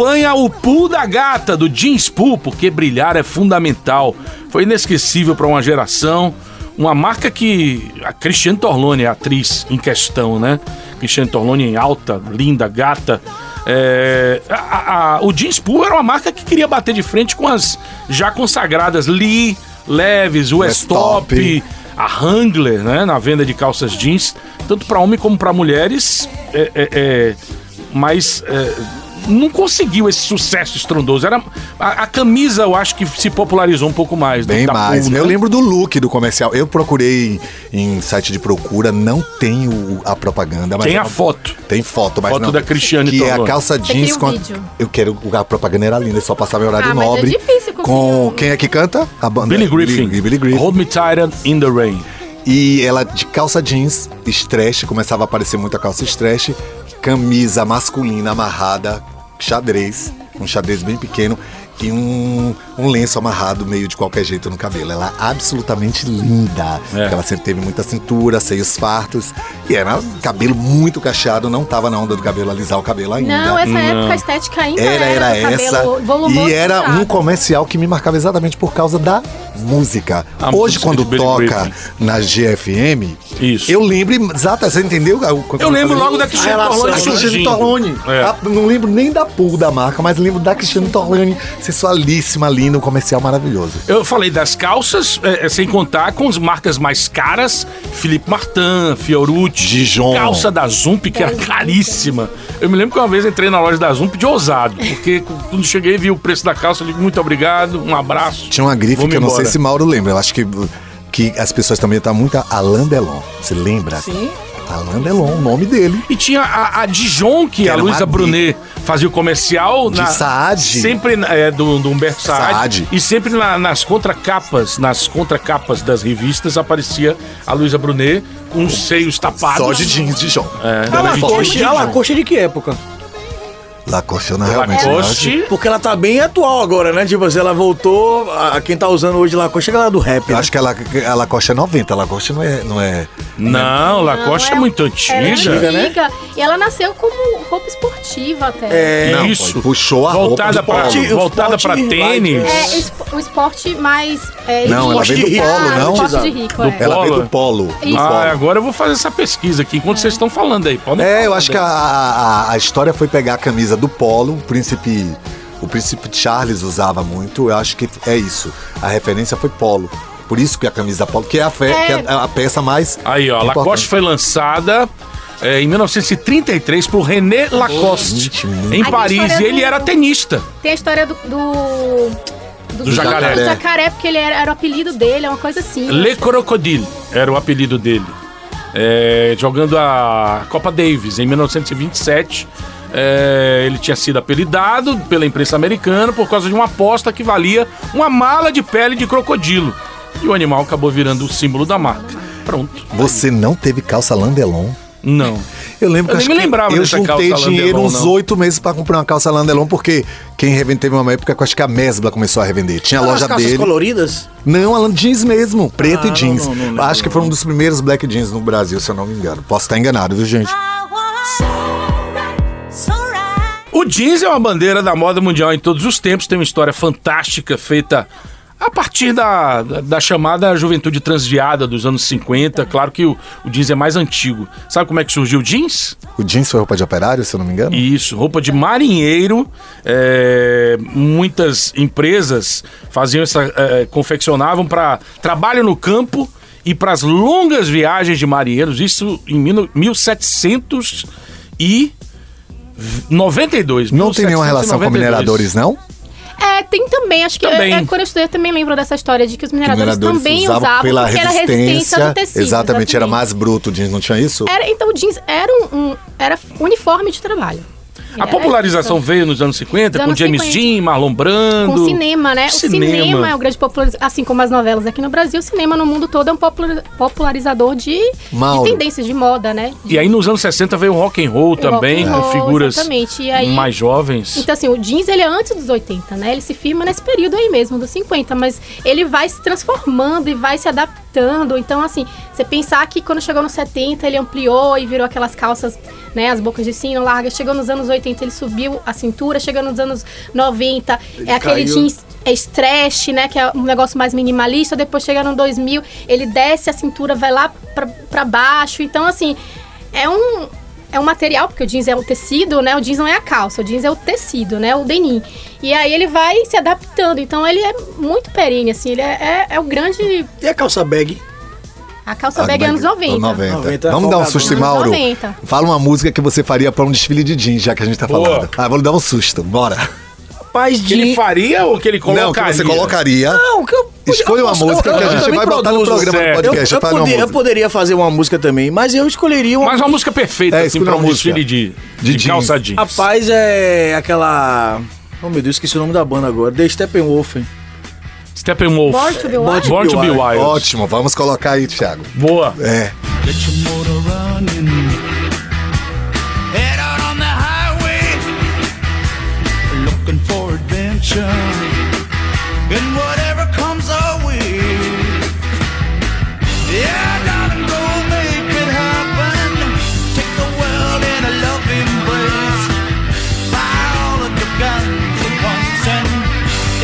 A campanha O Pool da Gata, do Jeans Pool, porque brilhar é fundamental. Foi inesquecível para uma geração. Uma marca que a Cristiane Torlone é a atriz em questão, né? Cristiane Torlone alta, linda, gata. É, a- a- a- o Jeans Pool era uma marca que queria bater de frente com as já consagradas Lee, Leves, Westop, Westop. a Wrangler, né? Na venda de calças jeans, tanto para homem como para mulheres. É, é, é, mas é, não conseguiu esse sucesso estrondoso. Era, a, a camisa, eu acho que se popularizou um pouco mais. Bem da mais. Pool, né? Eu lembro do look do comercial. Eu procurei em site de procura, não tem o- a propaganda. Mas Tem é a uma- foto. Tem foto, mas Foto não. da Cristiane Que é a calça Você jeans com... a-? Eu quero... A propaganda era linda, só passava em horário Ah, mas é nobre. difícil conseguir Com... um- Quem é que canta? A banda. Billy Griffin. Billy, Billy Griffin. Hold Me Tighter in the Rain. E ela de calça jeans, stretch, começava a aparecer muita calça stretch, camisa masculina amarrada, xadrez, um xadrez bem pequeno e um, um lenço amarrado meio de qualquer jeito no cabelo. Ela é absolutamente linda. É. Ela sempre teve muita cintura, seios fartos e era cabelo muito cacheado, não tava na onda do cabelo alisar o cabelo ainda. Não, essa época a estética ainda Era, era cabelo essa. E era um comercial que me marcava exatamente por causa da música. A Hoje, música quando toca Griffin. na GFM, Isso. eu lembro, exato, você entendeu? Eu lembro logo da Cristiane relação Torlone. É. A- não lembro nem da pool da marca, mas lembro da Cristiane Torlone, sensualíssima ali no comercial maravilhoso. Eu falei das calças, é, é, sem contar com as marcas mais caras, Felipe Martin, Fiorucci, Dijon. calça da Zump, que era caríssima. Eu me lembro que uma vez entrei na loja da Zump de ousado, porque quando cheguei vi o preço da calça, eu digo muito obrigado, um abraço. Tinha uma grife que eu não embora. sei se Mauro lembra. Eu acho que, que as pessoas também estão muito a Alain Delon. Você lembra? Sim. Alain Delon, o nome dele. E tinha a, a Dijon, que, Que a Luísa Brunet fazia o comercial. De Saad. Sempre é, do, do Humberto Saad. Saad. E sempre na- nas contracapas, nas contracapas das revistas, aparecia a Luísa Brunet com os seios tapados. Só de jeans Dijon. É, A Lacoste, a Lacoste de que época? Lacoste, não, realmente. não. Lacoste. Porque ela tá bem atual agora, né? Tipo assim, ela voltou. A, a quem tá usando hoje Lacoste é a galera do rap. Eu né? acho que ela, a Lacoste é 90, a Lacoste não é. Não é Não, Lacoste é, Não, muito Ela é antiga. né? antiga. E ela nasceu como roupa esportiva até. É, não, Isso. pô, puxou a Voltada roupa pra, esporte- voltada pra tênis. É, espo- o esporte mais. É, Não, ela veio do polo, Ah, não? Esporte de rico, Do é. Ela veio Polo. do polo. Do. Ah, polo. agora eu vou fazer essa pesquisa aqui enquanto vocês estão falando aí. Podem É, eu acho que a, a, a história foi pegar a camisa do polo, o príncipe. O príncipe Charles usava muito, eu acho que é isso. A referência foi polo. Por isso que a camisa polo, que é a, fe- É. que é a, a peça mais. Aí, ó, a importante. Lacoste foi lançada é, em 1933 por René Lacoste, muito- em Paris. E ele do- era tenista. Tem a história do. Do, Do jacaré. Do jacaré, porque ele era, era o apelido dele, é uma coisa assim. Le Crocodile era o apelido dele. É, jogando a Copa Davis em 1927. É, ele tinha sido apelidado pela imprensa americana por causa de uma aposta que valia uma mala de pele de crocodilo. E o animal acabou virando o símbolo da marca. Pronto. Você não teve calça Landelon? Não. Eu lembro Eu que nem acho me que lembrava eu juntei calça dinheiro Landelon, uns oito meses pra comprar uma calça Landelon, porque quem revende teve uma época eu acho que a Mesbla começou a revender. Tinha a As loja calças dele. coloridas? Não, Alan, jeans mesmo, preto Ah, e jeans. não, não, não acho que não. foi um dos primeiros black jeans no Brasil, se eu não me engano. Posso estar enganado, viu, gente? O jeans é uma bandeira da moda mundial em todos os tempos, tem uma história fantástica feita a partir da, da, da chamada juventude transviada dos anos 50. Claro que o, o jeans é mais antigo. Sabe como é que surgiu o jeans? O jeans foi roupa de operário, se eu não me engano? Isso, roupa de marinheiro. é, muitas empresas faziam essa, é, confeccionavam para trabalho no campo e para as longas viagens de marinheiros. Isso em mil- 1792. Não tem nenhuma relação com 1792. mineradores, não? É, tem também, acho que Também. é, quando eu estudei eu também lembro dessa história de que os mineradores, Mineradores também usavam usavam pela porque era resistência. resistência do tecido. exatamente, era mais bruto o jeans, não tinha isso? Era, então o jeans era um, um- era uniforme de trabalho. A popularização isso. veio nos anos 50 Nos com anos James 50. Dean, Marlon Brando. Com cinema, né? Cinema. O cinema é o grande popularizador, assim como as novelas aqui no Brasil, o cinema no mundo todo é um popular- popularizador de, de tendências de moda, né? E aí nos anos 60 veio o rock and roll também, rock and com roll, figuras exatamente. E aí- mais jovens. Então, assim, o jeans, ele é antes dos 80, né? Ele se firma nesse período aí mesmo, dos 50, mas ele vai se transformando e vai se adaptando. Então, assim, você pensar que quando chegou nos 70, ele ampliou e virou aquelas calças, né? As bocas de sino largas. Chegou nos anos 80, ele subiu a cintura. Chegou nos anos 90, é aquele caiu. jeans é stretch, né? Que é um negócio mais minimalista. Depois chega no 2000, ele desce a cintura, vai lá pra, pra baixo. Então, assim, é um, é um material, porque o jeans é o tecido, né? O jeans não é a calça, o jeans é o tecido, né? O denim. E aí ele vai se adaptando. Então ele é muito perene, assim. Ele é, é, é o grande. E a calça bag? A calça Ah, bag é anos bag- 90. 90. 90, Vamos dar um susto, em Anos Mauro. 90. Fala uma música que você faria pra um desfile de jeans, já que a gente tá Boa. falando. Ah, vou lhe dar um susto, bora. Rapaz, Que ele de... faria ou que ele colocaria? Não, que você colocaria. Não, que eu... Escolha eu uma música eu- que a eu gente vai botar no programa certo. do Eu, podcast. eu, uma poder- eu poderia fazer uma música também, mas eu escolheria uma. Mas uma música perfeita, É, assim, pra um desfile de, De de, calça jeans. Rapaz, é aquela. Oh meu Deus, esqueci o nome da banda agora. The Steppenwolf. Steppenwolf. Born to be wild. Born to be Wild. Ótimo, vamos colocar aí, Thiago. Boa. É. Get your motor running. Adventure. And whatever comes our way. Yeah, darling, go make it happen. Take the world in a loving embrace. Fire all of your guns at once and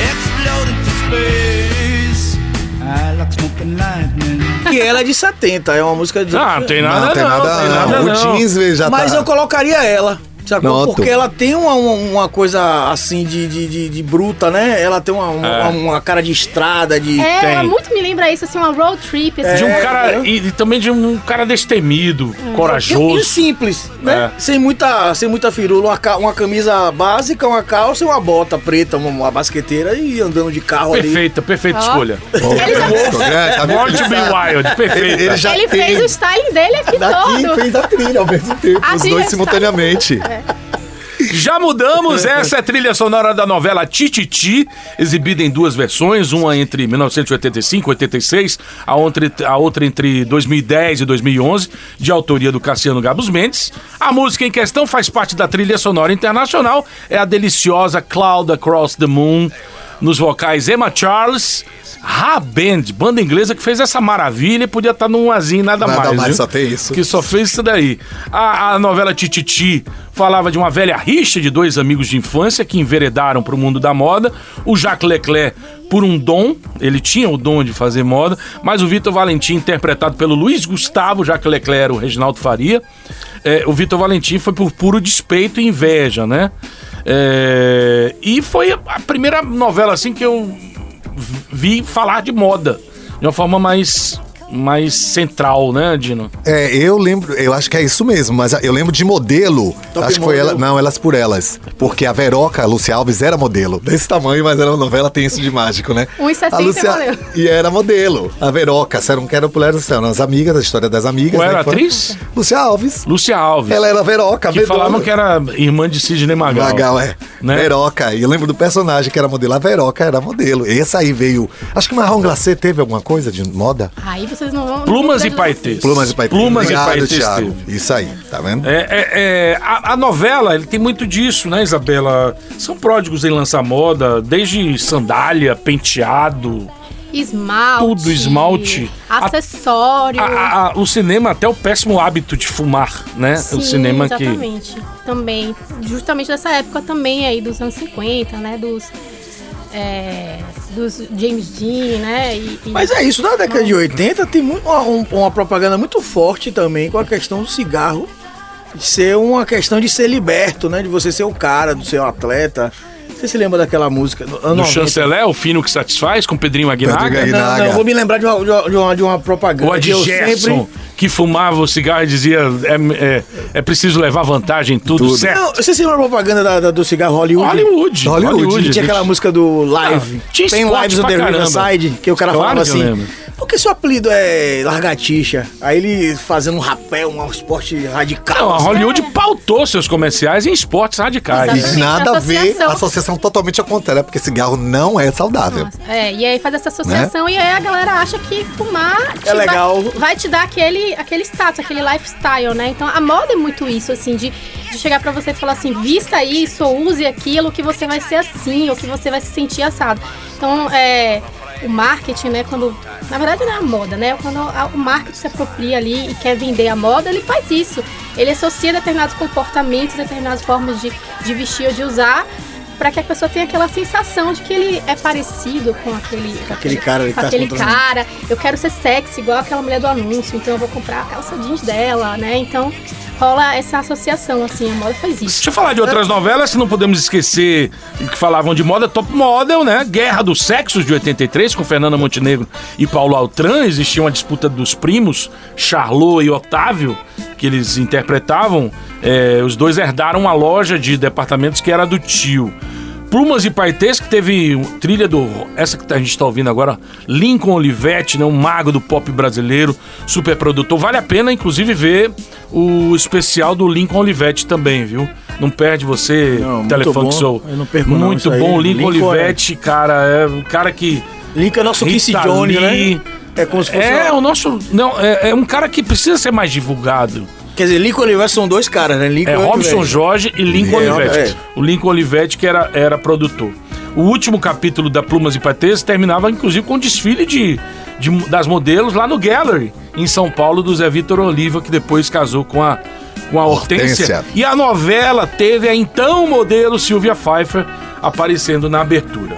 explode into space. I like smoking lightning. Que ela é de 70, é uma música de. Ah, não tem nada não, tem não, nada, tem não. nada o não. jeans já Mas tá. eu colocaria ela. Sacou? Noto. Porque ela tem uma, uma, uma coisa assim de, de, de, de bruta, né? Ela tem uma, uma, É. uma cara de estrada, de. É, Tem. ela muito me lembra isso, assim, uma road trip. Assim. De um É, cara. é. E, e também de um cara destemido, E, e corajoso. simples, né? É. Sem muita, sem muita firula, uma, uma camisa básica, uma calça e uma bota preta, uma, uma basqueteira e andando de carro ali. Perfeita, perfeita Ó. escolha. É, tá to be Wild, perfeita. Ele já Ele tem. fez o styling dele aqui Daqui todo. fez a trilha ao mesmo tempo, A os dois está- simultaneamente. Já mudamos, essa é a trilha sonora da novela Tititi, exibida em duas versões, uma entre 1985 e 86, a outra, a outra entre 2010 e 2011, de autoria do Cassiano Gabos Mendes. A música em questão faz parte da trilha sonora internacional, é a deliciosa Cloud Across the Moon, nos vocais Emma Charles, Ha Band, banda inglesa que fez essa maravilha e podia estar num azinho nada, Nada mais. mais, viu? só tem isso. Que só fez isso daí. A, a novela Tititi falava de uma velha rixa de dois amigos de infância que enveredaram para o mundo da moda. O Jacques Leclerc por um dom, ele tinha o dom de fazer moda, mas o Vitor Valentim, interpretado pelo Luiz Gustavo, Jacques Leclerc era o Reginaldo Faria, é, o Vitor Valentim foi por puro despeito e inveja, né? É, e foi a- primeira novela assim que eu vi falar de moda. de uma forma mais, mais central, né, Dino? É, eu lembro, eu acho que é isso mesmo, mas eu lembro de modelo. Top acho que foi ela, não, elas por elas. Porque a Veroca, a Lúcia Alves, era modelo. Desse tamanho, mas era uma novela, tem isso de mágico, né? 1,60 A é modelo. E era modelo. A Veroca, eram que eram mulheres, eram as amigas, a história das amigas. Qual né, era foram- atriz? Lúcia Alves. Lúcia Alves. Ela era a Veroca, que falavam que era irmã de Sidney Magal. Magal, é. Né? Veroca. E eu lembro do personagem que era modelo. A Veroca era modelo. Esse aí veio. Acho que o Marrom Glacê teve alguma coisa de moda? Aí vocês não vão. Plumas não e paetês. Plumas e Paetê. Plumas e Obrigado, paetês Thiago. teve. Isso aí, tá vendo? É, é, é, a, a novela, ele tem muito disso, né, Isabela? São pródigos em lançar moda, desde sandália, penteado, Esmalte. Tudo, esmalte. Acessório. a- a- a- o cinema até o péssimo hábito de fumar, né? o Sim, cinema que... exatamente. Também, justamente dessa época também aí dos anos 50, né? Dos, é, dos James Dean, né? E, e- Mas é isso, na década de 80 tem muito, uma, um- uma propaganda muito forte também com a questão do cigarro. De ser uma questão de ser liberto, né? De você ser o cara, de ser o atleta. Você se lembra daquela música? No, ano Do 90? chanceler, o fino que satisfaz, com Pedrinho Aguinaga. Pedrinho Não, Aguinaga. não, eu vou me lembrar de uma, de uma- de uma, de uma propaganda. Ou a de que Gerson, sempre- que fumava o cigarro e dizia é, é, é preciso levar vantagem em tudo, Tudo. certo? Não, você se lembra da propaganda da- da- do cigarro Hollywood? Hollywood. Hollywood. Que tinha aquela música do Live. Ah, tinha Tem Lives on pra the caramba. Riverside, que o cara Claro falava que eu assim. Por que seu apelido é Largatixa? Aí ele fazendo um rapel, um esporte radical. Não, a. Hollywood pautou seus comerciais em esportes radicais. Exatamente. Nada a ver, Associação. a associação totalmente ao contrário, porque cigarro não é saudável. Nossa, É, e aí faz essa associação e aí a galera acha que fumar É legal. Vai, vai te dar aquele, aquele status, aquele lifestyle, né? Então a moda é muito isso, assim, de, de chegar pra você e falar assim, vista isso, ou use aquilo, que você vai ser assim, ou que você vai se sentir assado. Então, é. O marketing, né, quando. Na verdade não é a moda, né? Quando a- o marketing se apropria ali e quer vender a moda, ele faz isso. Ele associa determinados comportamentos, determinadas formas de, de vestir ou de usar para que a pessoa tenha aquela sensação de que ele é parecido com aquele, com Aquele cara com tá aquele cara. Eu quero ser sexy igual aquela mulher do anúncio, então eu vou comprar a calça jeans dela, né? Então rola essa associação assim, a moda faz isso. Deixa eu falar de outras novelas, se não podemos esquecer que falavam de moda, Top Model, né? Guerra dos Sexos de 83, com Fernanda Montenegro e Paulo Altran. Existia uma disputa dos primos, Charlot e Otávio, que eles interpretavam. É, os dois herdaram uma loja de departamentos que era do tio. Plumas e Paetês, que teve trilha do. Essa que a gente tá ouvindo agora, Lincoln Olivetti, né? Um mago do pop brasileiro, super produtor. Vale a pena, inclusive, ver o especial do Lincoln Olivetti também, viu? Não perde você, Não, Telefunk. Soul. Eu não perco não, Muito aí. bom. Lincoln, Lincoln é- Olivetti, cara, é um cara que. Link é o nosso Rita Jones, né? É como se fosse. É, uma- o nosso. Não, é, é um cara que precisa ser mais divulgado. Quer dizer, Lincoln e Olivetti são dois caras, né? Lincoln É e Robson Olivetti. Jorge e Lincoln É, Olivetti. é. O Lincoln Olivetti que era, era produtor. O último capítulo da Plumas e Patês terminava, inclusive, com um desfile de, de- das modelos lá no Gallery, em São Paulo, do Zé Vitor Oliva, que depois casou com a, com a Hortência. Hortência. E a novela teve a então modelo Silvia Pfeiffer aparecendo na abertura.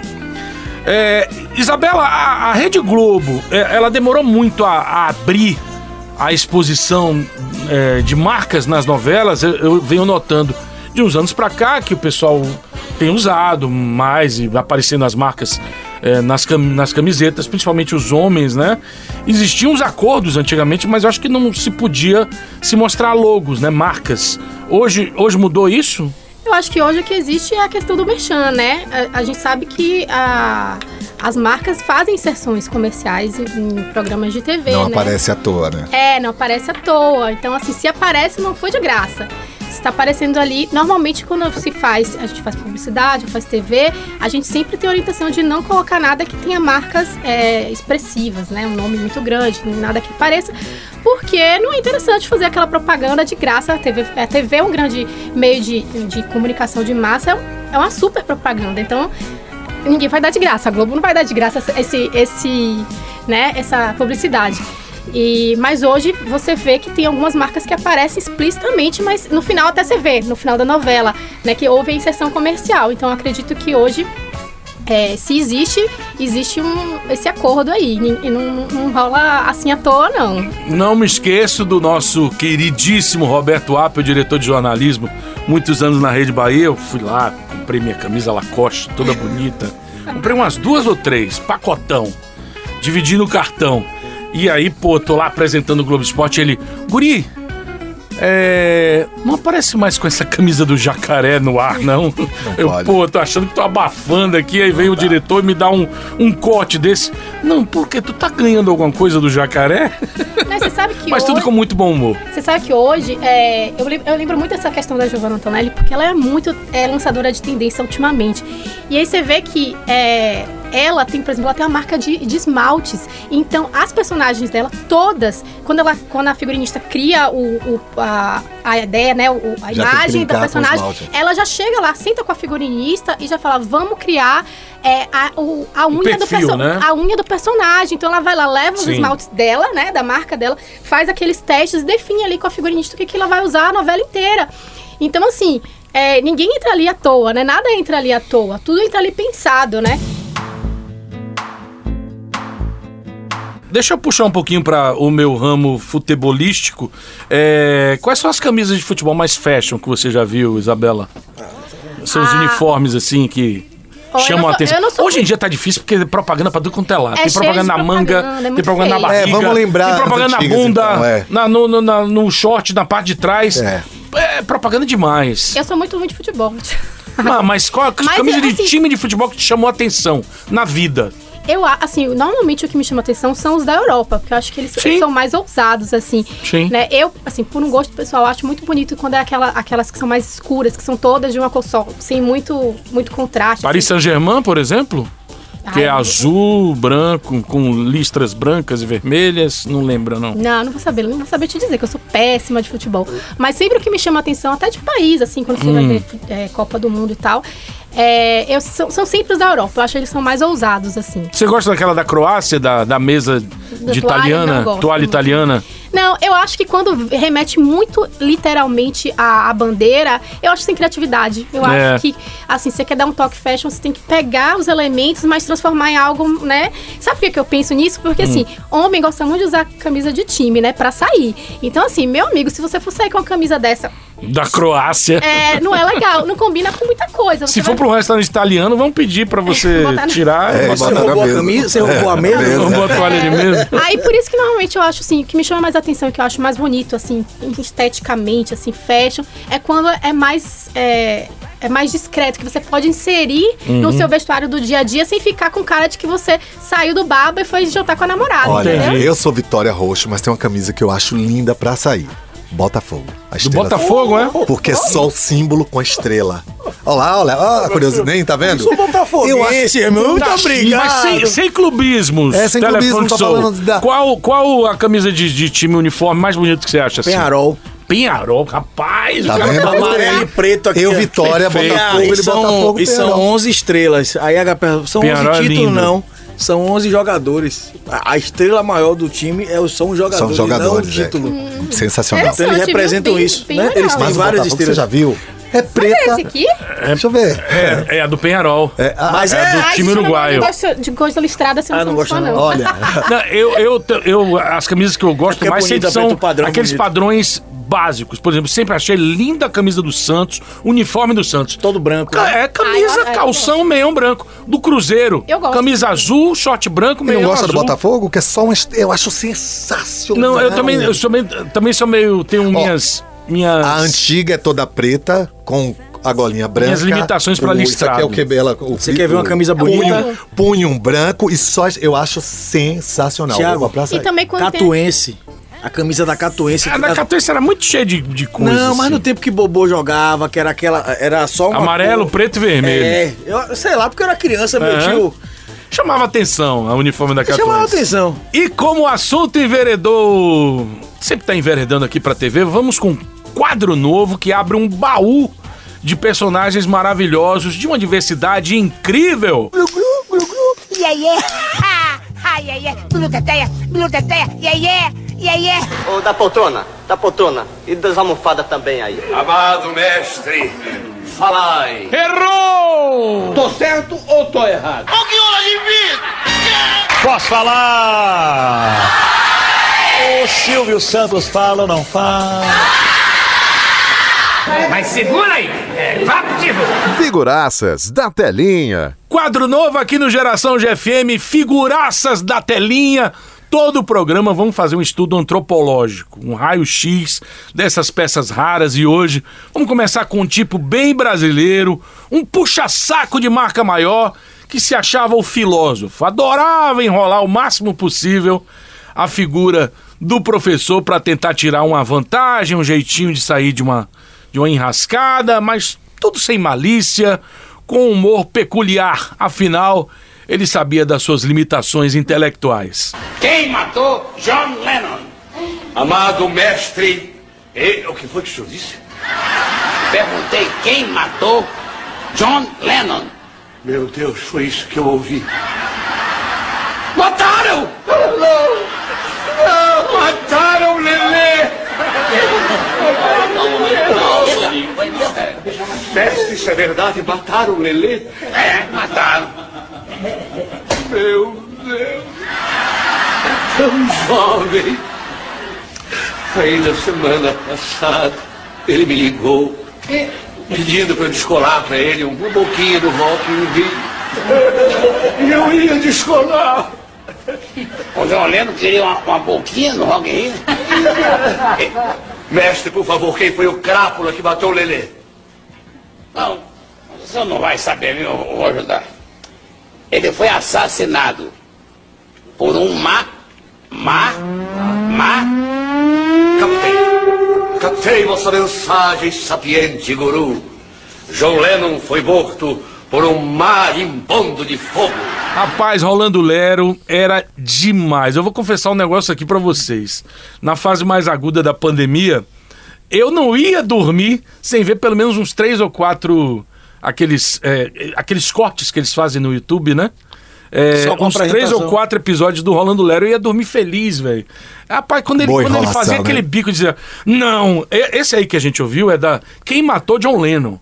É, Isabela, a, a Rede Globo, é, ela demorou muito a, a abrir a exposição é, de marcas nas novelas. Eu, eu venho notando de uns anos pra cá que o pessoal tem usado mais e aparecendo as marcas é, nas, cam- nas camisetas, principalmente os homens, né? Existiam os acordos antigamente, mas eu acho que não se podia se mostrar logos, né? Marcas. Hoje, hoje mudou isso? Eu acho que hoje o que existe é a questão do merchan, né? A, a gente sabe que a- as marcas fazem inserções comerciais em, programas de TV, Não né? aparece à toa, né? É, não aparece à toa. Então, assim, se aparece, não foi de graça. Se tá aparecendo ali, normalmente quando se faz, a gente faz publicidade, faz TV, a gente sempre tem orientação de não colocar nada que tenha marcas é, expressivas, né? Um nome muito grande, nada que pareça, porque não é interessante fazer aquela propaganda de graça. A TV, a TV é um grande meio de, de comunicação de massa, é, é uma super propaganda. Então, ninguém vai dar de graça. A Globo não vai dar de graça esse, esse, né, essa publicidade. E, mas hoje você vê que tem algumas marcas que aparecem explicitamente, mas no final até você vê, no final da novela, né, que houve a inserção comercial. Então acredito que hoje, é, se existe, existe um, esse acordo aí. E não, não rola assim à toa, não. Não me esqueço do nosso queridíssimo Roberto Appel, diretor de jornalismo, muitos anos na Rede Bahia. Eu fui lá, comprei minha camisa Lacoste, toda bonita. Comprei umas duas ou três, pacotão, dividindo o cartão. E aí, pô, tô lá apresentando o Globo Esporte ele. Guri, é. Não aparece mais com essa camisa do jacaré no ar, não. eu, pode. pô, tô achando que tô abafando aqui. Aí vem o diretor e me dá um, um corte desse. Não, porque tu tá ganhando alguma coisa do jacaré? Mas você sabe que Mas tudo hoje, com muito bom humor. Você sabe que hoje, é, eu, lem- eu lembro muito dessa questão da Giovanna Antonelli, porque ela é muito é, lançadora de tendência ultimamente. E aí você vê que é, ela tem, por exemplo, ela tem uma marca de, de esmaltes. Então, as personagens dela, todas, quando, ela, quando a figurinista cria o, o- a, a ideia, né, o- a Já imagem da personagem, ela já chega lá, senta com a figurinista e já fala, vamos criar é, a, o- a unha do perfil, perso- né? a unha do personagem. Então ela vai lá, leva os Sim. esmaltes dela, né, da marca dela, faz aqueles testes, define ali com a figurinista o que, que ela vai usar a novela inteira. Então, assim, é, ninguém entra ali à toa, né? Nada entra ali à toa. Tudo entra ali pensado, né? Deixa eu puxar um pouquinho para o meu ramo futebolístico. É, quais são as camisas de futebol mais fashion que você já viu, Isabela? São os Ah. uniformes, assim, que Olha, chamam a atenção. Hoje em dia tá difícil porque é propaganda pra tudo quanto é lado. É tem cheio propaganda de na manga, propaganda, é tem propaganda na feio. barriga. É, vamos lembrar Tem propaganda na antigas, bunda, então, é. na, no, no, na- no short, na parte de trás. É. É, propaganda demais. Eu sou muito ruim de futebol. Ah, mas qual a Mas, camisa de assim- time de futebol que te chamou a atenção na vida? Eu, a- assim, normalmente o que me chama atenção são os da Europa, porque eu acho que eles Sim. são mais ousados, assim. Sim. Né? Eu, assim, por um gosto pessoal, acho muito bonito quando é aquela, aquelas que são mais escuras, que são todas de uma cor só, sem muito, muito contraste. Paris Saint-Germain, por exemplo? Que Ai, é azul, branco, com listras brancas e vermelhas. Não lembra, não. Não, não vou saber, não vou saber te dizer que eu sou péssima de futebol. Mas sempre o que me chama atenção, até de país, assim, quando você vai Hum. ver é, Copa do Mundo e tal, é, eu, são, são sempre os da Europa. Eu acho que eles são mais ousados, assim. Você gosta daquela da Croácia, da, da mesa de toalha, italiana? gosto toalha muito. italiana? Não, eu acho que quando remete muito literalmente à, à bandeira, eu acho sem criatividade. Eu É. acho que, assim, você quer dar um toque fashion, você tem que pegar os elementos, mas transformar em algo, né? Sabe por que eu penso nisso? Porque, assim, homem gosta muito de usar camisa de time, né? Pra sair. Então, assim, meu amigo, se você for sair com uma camisa dessa, Da Croácia. é, não é legal, não combina com muita coisa. Se Você for vai- para um restaurante italiano, vão pedir para você Botar na- tirar. É, botar- Você na roubou a mesa. camisa? Você roubou a mesa? mesa. Vamos botar a toalha de mesa. Aí por isso que normalmente eu acho assim, o que me chama mais atenção, que eu acho mais bonito, assim, esteticamente, assim, fashion, é quando é mais. É, é mais discreto, que você pode inserir Uhum. no seu vestuário do dia a dia sem ficar com cara de que você saiu do baba e foi jantar com a namorada, Olha, entendeu? eu sou Vitória Roxo, mas tem uma camisa que eu acho linda pra sair. Botafogo. A Do Botafogo, é? Porque é só o símbolo com a estrela. Olha lá, olha, olha a curiosidade, tá vendo? Eu sou botafoguense, irmão. Muito obrigado. Mas sem, sem clubismos. É, sem clubismo, tô falando da- Qual, qual a camisa de, de time uniforme mais bonita que você acha? Assim? Penharol. Penharol, rapaz. Tá o cara vendo? tá Amarelo e preto aqui. Eu. Vitória, Perfeito. Botafogo, E ele são, Botafogo. e são Penharol. 11 estrelas. Aí a HP são Penharol é 11 títulos, lindo. não. São 11 jogadores. A, a estrela maior do time é, o- são os jogadores, São jogadores, não o é. título. Sensacional. Então eles Interessante, viu? representam Bem- isso. bem né? legal. Eles têm Mas várias Botafogo, você estrelas. já viu? É Esse preta. aqui? Deixa eu ver. É, é a do Penharol. É, ah, Mas É é, do Ai, time uruguaio. Não gosto de coisa listrada, você Ah, não, não gosta gosto não. não. Olha, Não, eu, eu, eu, as camisas que eu gosto É que é mais sempre são padrão aqueles bonito. padrões básicos. Por exemplo, sempre achei linda a camisa do Santos, uniforme do Santos. todo branco. Ca- É camisa, Ai, eu- calção, meião branco. Do Cruzeiro. Eu gosto. Camisa azul, short branco, meião não gosta azul. do Botafogo? Que é só um. Eu acho sensacional. Não, eu também, eu sou meio- também sou meio. Tenho minhas. Minhas A antiga é toda preta, com a golinha branca. Minhas limitações pra O- Isso aqui é o que, Bela? O Você quer ver uma camisa bonita? Punho, punho branco e só. Eu acho sensacional. Sair. E também quando tem... Catuense. A camisa da Catuense. A da Catuense era muito cheia de, de coisas. Não, mas assim. no tempo que Bobô jogava, que era aquela. Era só. Amarelo, cor. preto e vermelho. É, eu, sei lá, porque eu era criança, meu Aham. tio. Chamava atenção a uniforme da Catuense. Chamava atenção. E como o assunto enveredou. Sempre tá enveredando aqui pra TV, vamos com quadro novo que abre um baú de personagens maravilhosos, de uma diversidade incrível. Yeah, yeah. Yeah, yeah, yeah, yeah, yeah. Ô, da poltrona, da poltrona. E das almofadas também aí. Amado mestre, falai. Errou! Tô certo ou tô errado? O que hora de vida? Posso falar? O Silvio Santos fala ou não fala? Mas segura aí. É, vá. Figuraças da telinha. Quadro novo aqui no Geração GFM, figuraças da telinha. Todo o programa vamos fazer um estudo antropológico, um raio-x dessas peças raras e hoje vamos começar com um tipo bem brasileiro, um puxa-saco de marca maior que se achava o filósofo, adorava enrolar o máximo possível a figura do professor para tentar tirar uma vantagem, um jeitinho de sair de uma, de uma enrascada, mas tudo sem malícia, com humor peculiar. Afinal, ele sabia das suas limitações intelectuais. Quem matou John Lennon? Amado mestre. E, o que foi que o senhor disse? Perguntei quem matou John Lennon. Meu Deus, foi isso que eu ouvi. Mataram! Não! Não! Mataram o Lelê! Mestre, isso é verdade? Mataram o Lelê? É, mataram. Meu Deus! Tão jovem! Aí na semana passada, ele me ligou, pedindo para eu descolar para ele uma boquinha do Rock in Rio. E eu ia descolar. O John Lennon queria uma, uma boquinha no Rock in Rio. Mestre, por favor, quem foi o crápula que matou o Lelê? Não, o senhor não vai saber, viu? Eu vou ajudar. Ele foi assassinado por um má, má, má. Captei. Captei vossa mensagem sapiente, guru. John Lennon foi morto por um marimbondo de fogo. Rapaz, Rolando Lero era demais. Eu vou confessar um negócio aqui pra vocês. Na fase mais aguda da pandemia, eu não ia dormir sem ver pelo menos uns três ou quatro aqueles, é, aqueles cortes que eles fazem no YouTube, né? É, Só com uns três ou quatro episódios do Rolando Lero, eu ia dormir feliz, velho. Rapaz, quando ele, Boa quando ele fazia né? aquele bico, dizia: Não, esse aí que a gente ouviu é da Quem Matou John Lennon.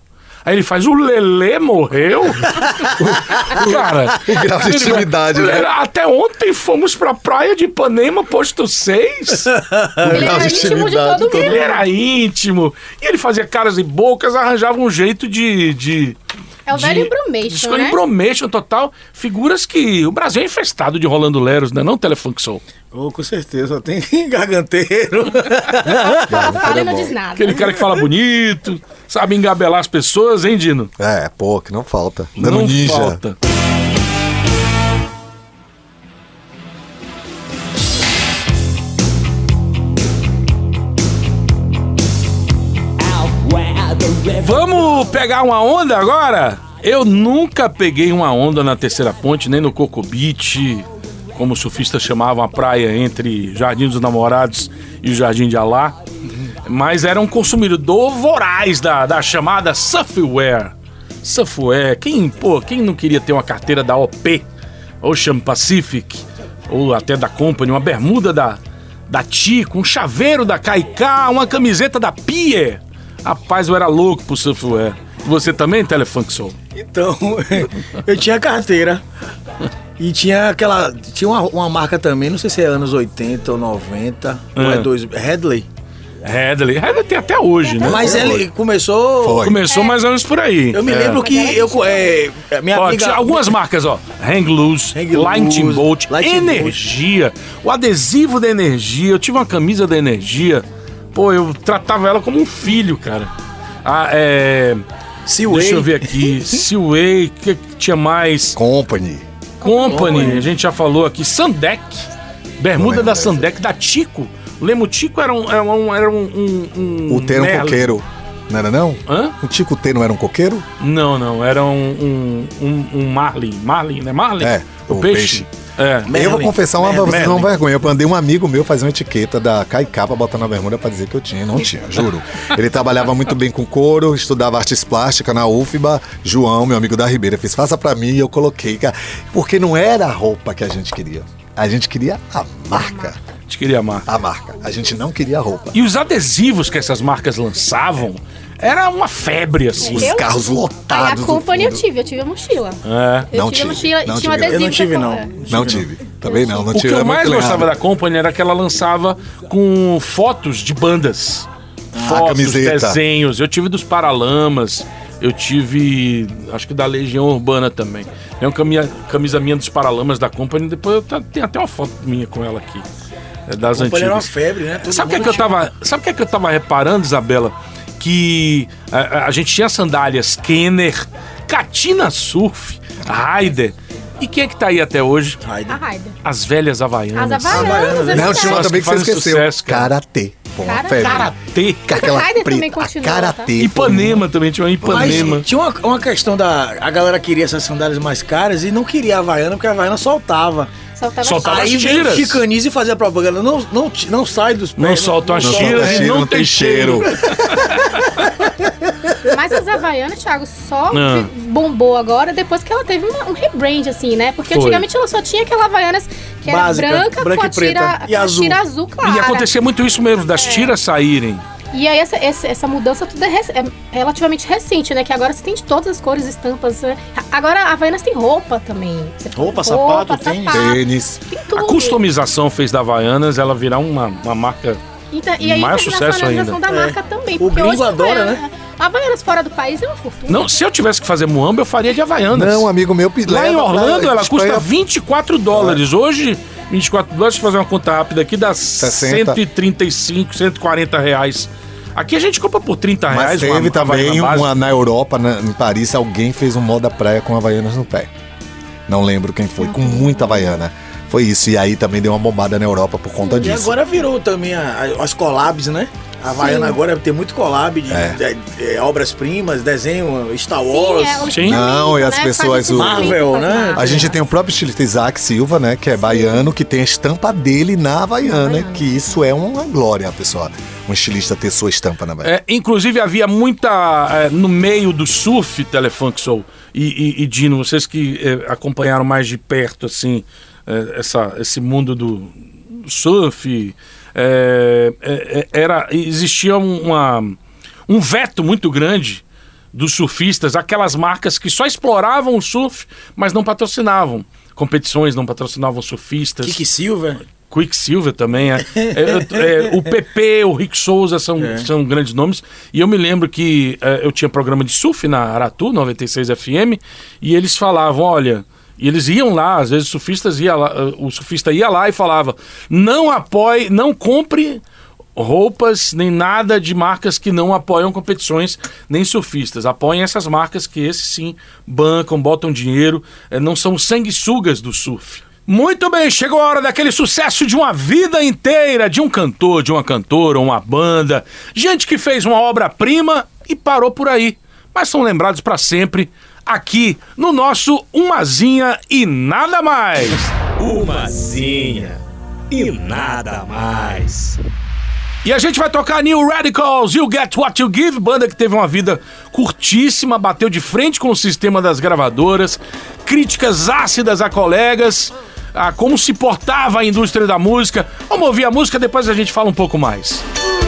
Aí ele faz, o Lelê morreu? Cara, O grau de intimidade, né? Até ontem fomos pra praia de Ipanema, posto 6. Ele era íntimo de todo mundo. Ele era íntimo. E ele fazia caras e bocas, arranjava um jeito de. de É o de- velho embromation, de né? embromation total. Figuras que. O Brasil é infestado de Rolando Leros, né? Não Telefunk Soul. Oh, com certeza, tem garganteiro. Fala e não diz nada. Aquele cara que fala bonito, sabe engabelar as pessoas, hein, Dino? É, pô, que não falta. Dando não ninja. falta. Vamos pegar uma onda agora? Eu nunca peguei uma onda na Terceira Ponte, nem no Coco Beach, como os surfistas chamavam a praia entre Jardim dos Namorados e o Jardim de Alá. Mas era um consumidor voraz da, da chamada surfwear. Surfwear, quem, pô, quem não queria ter uma carteira da OP, Ocean Pacific, ou até da Company, uma bermuda da, da Tico, um chaveiro da Kaiká, uma camiseta da Pier? Rapaz, eu era louco pro surfwear. Você também, Telefunk Soul? Então, eu tinha carteira. E tinha aquela. Tinha uma, uma marca também, não sei se é anos 80 ou 90. Ou é Ah. dois. Headley. Headley. Headley tem até hoje, né? Mas ele começou. Começou mais ou menos por aí. Eu me É. lembro que eu. É, minha Ó, amiga. tinha algumas marcas, ó. Hang Loose, Hang Lightning Loose, Bolt, Lightning Bolt. Energia, o adesivo da Energia. Eu tive uma camisa da Energia. Pô, eu tratava ela como um filho, cara. Ah, é... Seaway. Deixa eu ver aqui. Seaway, que que tinha mais? Company. Company, Company. a gente já falou aqui. Sandec, bermuda da Sandec, da Tico. Lembra, o Tico era um... Era um, era um, um- O T era um coqueiro. Não era não? Hã? O Tico T não era um coqueiro? Não, não, era um, um, um, um Marlin. Marlin, né? Marlin? É, o, o peixe. É. eu vou confessar uma pra vocês, Merlin. não vergonha. Eu mandei um amigo meu fazer uma etiqueta da Kaiká pra botar na bermuda pra dizer que eu tinha. Não tinha, juro. Ele trabalhava muito bem com couro, estudava artes plásticas na UFBA. João, meu amigo da Ribeira, fez faça pra mim e eu coloquei, cara. Porque não era a roupa que a gente queria. A gente queria a marca. A gente queria a marca. A marca. A gente não queria a roupa. E os adesivos que essas marcas lançavam era uma febre, assim. Os carros Aí a lotados. do Company eu tive, eu tive a mochila. É. Eu Não tive a tive, mochila não e tinha um tive. adesivo. Eu não tive, não. Não tive. Também não, não O tive. que eu é mais gostava da Company era que ela lançava com fotos de bandas. fotos, camiseta. desenhos. Eu tive dos Paralamas, eu tive, acho que da Legião Urbana também. Tem uma camisa, camisa minha dos Paralamas da Company, depois eu tenho até uma foto minha com ela aqui. é, Das Company era uma antigas. febre, né? Todo Sabe o que, é que eu tava, sabe o que, é que eu tava reparando, Isabela? Que a, a- gente tinha sandálias Kenner, Katina Surf, Raider. E quem é que tá aí até hoje? A Raider. As velhas Havaianas. As Havaianas, Não, tinha uma também que você fazem esqueceu. sucesso, cara. Karatê. Karatê. Karatê. Aquela Raider também continua, Karatê. Ipanema também, tinha uma Ipanema. Mas tinha uma, uma questão da. A galera queria essas sandálias mais caras e não queria a Havaiana porque a Havaiana soltava. Soltava Soltava as tiras. Chicanize e fazia propaganda. Não, não, não sai dos pés. Não soltam as Não tiras solta e não tem cheiro. Mas as Havaianas, Thiago, só Ah. bombou agora depois que ela teve uma- um rebrand, assim, né? Porque Foi. antigamente ela só tinha aquela Havaianas que era Básica, branca, branca com a e preta. tira, E com a azul. tira azul clara. E acontecia muito isso mesmo, das tiras saírem. E aí essa, essa, essa mudança tudo é, rec- é relativamente recente, né? Que agora você tem de todas as cores, estampas. né? Agora a Havaianas tem roupa também. Você tem Roupa, sapato, tênis. Tênis. Tem A customização fez da Havaianas ela virar uma, uma marca. Então, e aí mais a sucesso ainda. da É. marca também. O porque gringo adora, Havaiana- né? A Havaianas fora do país é uma fortuna. Não, se eu tivesse que fazer Muamba, eu faria de Havaianas. Não, amigo meu, Lá em pra Orlando ela Espanha. custa 24 dólares. Hoje, 24 dólares, deixa eu fazer uma conta rápida aqui, dá 60. 135, 140 reais. Aqui a gente compra por 30 Mas reais. teve uma também básica. uma na Europa, na- em Paris, alguém fez um moda praia com Havaianas no pé. Não lembro quem foi, com muita Havaiana. Foi isso, e aí também deu uma bombada na Europa por conta E disso. agora virou também a- a- as collabs, né? A Havaiana Sim. agora tem muito collab de, É. de- de obras-primas, desenho, Star Sim, Wars. é, o Sim. Não, e as né? pessoas- o- Marvel, né? A gente tem o próprio estilista Isaac Silva, né? Que é baiano, que tem a estampa dele na Havaiana, que isso é uma glória, pessoal. Um estilista ter sua estampa na Havaiana. É, inclusive havia muita. é, no meio do surf, Telefunk Soul e, e- e Dino, vocês que é, acompanharam mais de perto assim, é, essa, esse mundo do surf, é, é, é, era, existia um- uma, um veto muito grande dos surfistas, aquelas marcas que só exploravam o surf, mas não patrocinavam. Competições não patrocinavam surfistas. Kiki Silver. Quicksilver também. É, É, é, o PP, o Rick Souza são, são grandes nomes. E eu me lembro que é, eu tinha programa de surf na Aratu, 96 FM, e eles falavam: olha. E eles iam lá, às vezes surfistas ia lá, eh, o surfista ia lá e falava: não apoie, não compre roupas nem nada de marcas que não apoiam competições nem surfistas. Apoiem essas marcas que esses sim bancam, botam dinheiro, eh, não são sanguessugas do surf. Muito bem, chegou a hora daquele sucesso de uma vida inteira, de um cantor, de uma cantora, uma banda, gente que fez uma obra-prima e parou por aí, mas são lembrados para sempre aqui no nosso Umazinha e nada mais. Umazinha e nada mais. E a gente vai tocar New Radicals, You Get What You Give, banda que teve uma vida curtíssima, bateu de frente com o sistema das gravadoras, críticas ácidas a colegas, a como se portava a indústria da música. Vamos ouvir a música, depois a gente fala um pouco mais. Wake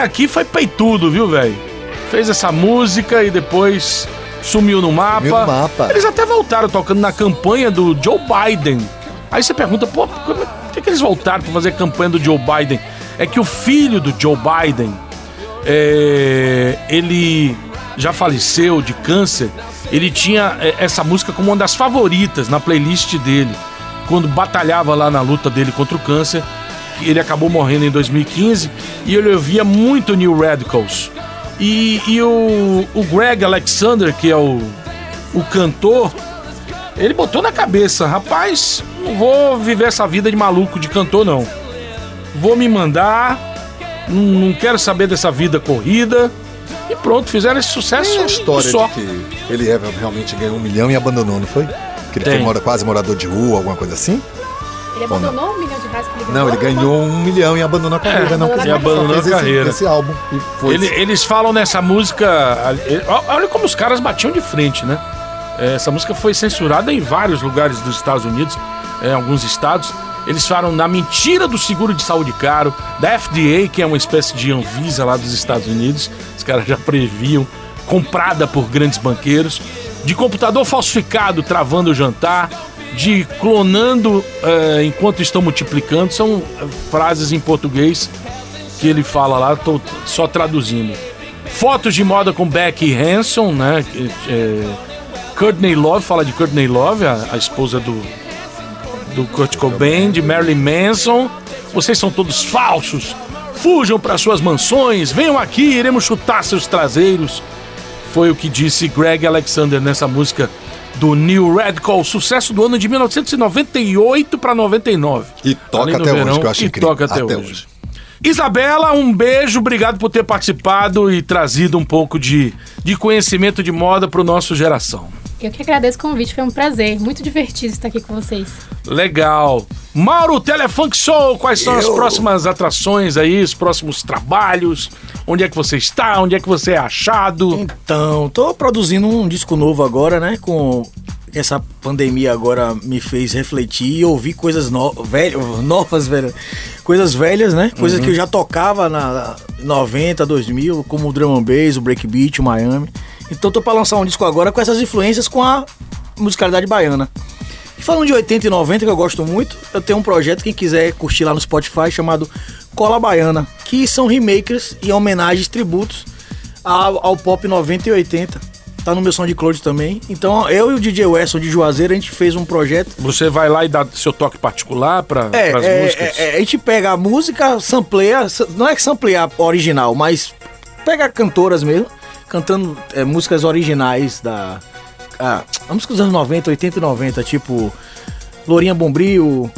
cara aqui foi peitudo, viu, velho? Fez essa música e depois sumiu no mapa. Sumiu no mapa. Eles até voltaram tocando na campanha do Joe Biden. Aí você pergunta, pô, como- por que, que eles voltaram pra fazer a campanha do Joe Biden? É que o filho do Joe Biden, é, ele já faleceu de câncer. Ele tinha é, essa música como uma das favoritas na playlist dele, quando batalhava lá na luta dele contra o câncer. Ele acabou morrendo em 2015 e ele ouvia muito New Radicals. E, e o, o Greg Alexander, que é o, o cantor, ele botou na cabeça: rapaz, não vou viver essa vida de maluco de cantor, não. Vou me mandar, não, quero saber dessa vida corrida. E pronto, fizeram esse sucesso Tem a história só. de que ele realmente ganhou um milhão e abandonou, não foi? Que ele Tem. foi mora- quase morador de rua, alguma coisa assim? Ele Ou não? abandonou o milhão de reais que ele ganhou? Não, ele ganhou um milhão e abandonou a carreira, não. É, e abandonou a Fez esse- carreira. Esse, álbum. E foi Ele- eles falam nessa música. ele- Olha como os caras batiam de frente, né? É, Essa música foi censurada em vários lugares dos Estados Unidos, em alguns estados. Eles falam na mentira do seguro de saúde caro, da FDA, que é uma espécie de Anvisa lá dos Estados Unidos. Os caras já previam, comprada por grandes banqueiros, de computador falsificado travando o jantar, de clonando eh, enquanto estão multiplicando. São eh, frases em português que ele fala lá, tô só traduzindo. Fotos de moda com Becky Hanson, né? é, Courtney Love, fala de Courtney Love, a, a esposa do, do Kurt Cobain, de Marilyn Manson. Vocês são todos falsos. Fujam para suas mansões, venham aqui, iremos chutar seus traseiros. Foi o que disse Greg Alexander nessa música do New Radical, sucesso do ano de 1998 para 99. E toca até hoje, verão, que eu acho e incrível. toca até, Até hoje. Isabela, um beijo, obrigado por ter participado e trazido um pouco de, de conhecimento de moda para o nosso geração. Eu que agradeço o convite, foi um prazer. Muito divertido estar aqui com vocês. Legal. Mauro, Telefunk Show, quais são as Eu- próximas atrações aí, os próximos trabalhos? Onde é que você está? Onde é que você é achado? Então, tô produzindo um disco novo agora, né? Com essa pandemia agora me fez refletir e ouvir coisas no... velho, novas, velho. Coisas velhas, né? Coisas Uhum. que eu já tocava na 90, 2000, como o drum and bass, o breakbeat, o Miami. Então tô pra lançar um disco agora com essas influências com a musicalidade baiana. E falando de 80 e 90, que eu gosto muito, eu tenho um projeto, quem quiser curtir lá no Spotify, chamado Cola Baiana, que são remakers e homenagens, tributos ao, ao pop 90 e 80. Tá no meu som de Cloud também. Então eu e o DJ Wesson de Juazeiro, a gente fez um projeto. Você vai lá e dá seu toque particular para É, as é, músicas? é, é, a gente pega a música, sampleia, sa- não é que samplear original, mas pega cantoras mesmo, cantando é, músicas originais da. Ah, a música dos anos 90, 80 e 90, tipo Lourinha Bombril,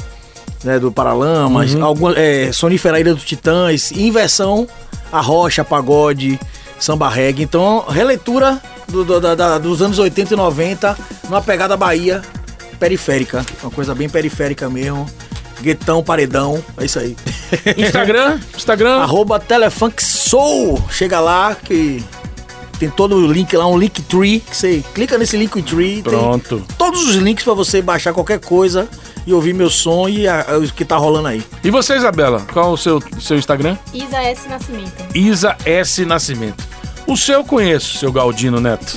né, do Paralamas, Uhum. alguma, é, Sonífera Ilha dos Titãs, e em versão a rocha, pagode, samba reggae. Então, releitura do- do- da- da- dos anos 80 e 90 numa pegada Bahia periférica. Uma coisa bem periférica mesmo. Guetão, paredão, é isso aí. Instagram? Instagram? Arroba Telefunk Soul. Chega lá que tem todo o link lá, um link tree. Que você clica nesse link tree. Pronto. Tem todos os links pra você baixar qualquer coisa e ouvir meu som e a- a- o que tá rolando aí. E você, Isabela? Qual o seu, seu Instagram? Isa S. Nascimento. Isa S. Nascimento. O seu eu conheço, seu Galdino Neto.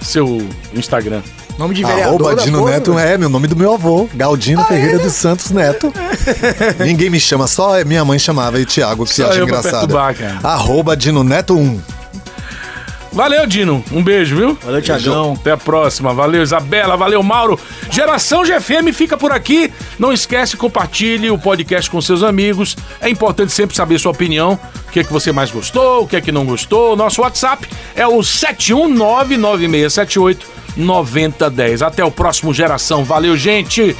Seu Instagram. Nome de Arroba Dino Neto é meu nome do meu avô, Galdino Ferreira dos Santos Neto. Ninguém me chama, só é minha mãe chamava e Thiago, que Só acha engraçado. perturbar, cara. Arroba Dino Neto 1. Valeu, Dino. Um beijo, viu? Valeu, Tiagão. Até a próxima. Valeu, Isabela. Valeu, Mauro. Geração GFM fica por aqui. Não esquece, compartilhe o podcast com seus amigos. É importante sempre saber sua opinião. O que é que você mais gostou, o que é que não gostou. Nosso WhatsApp é o 71996789010. Até o próximo Geração. Valeu, gente.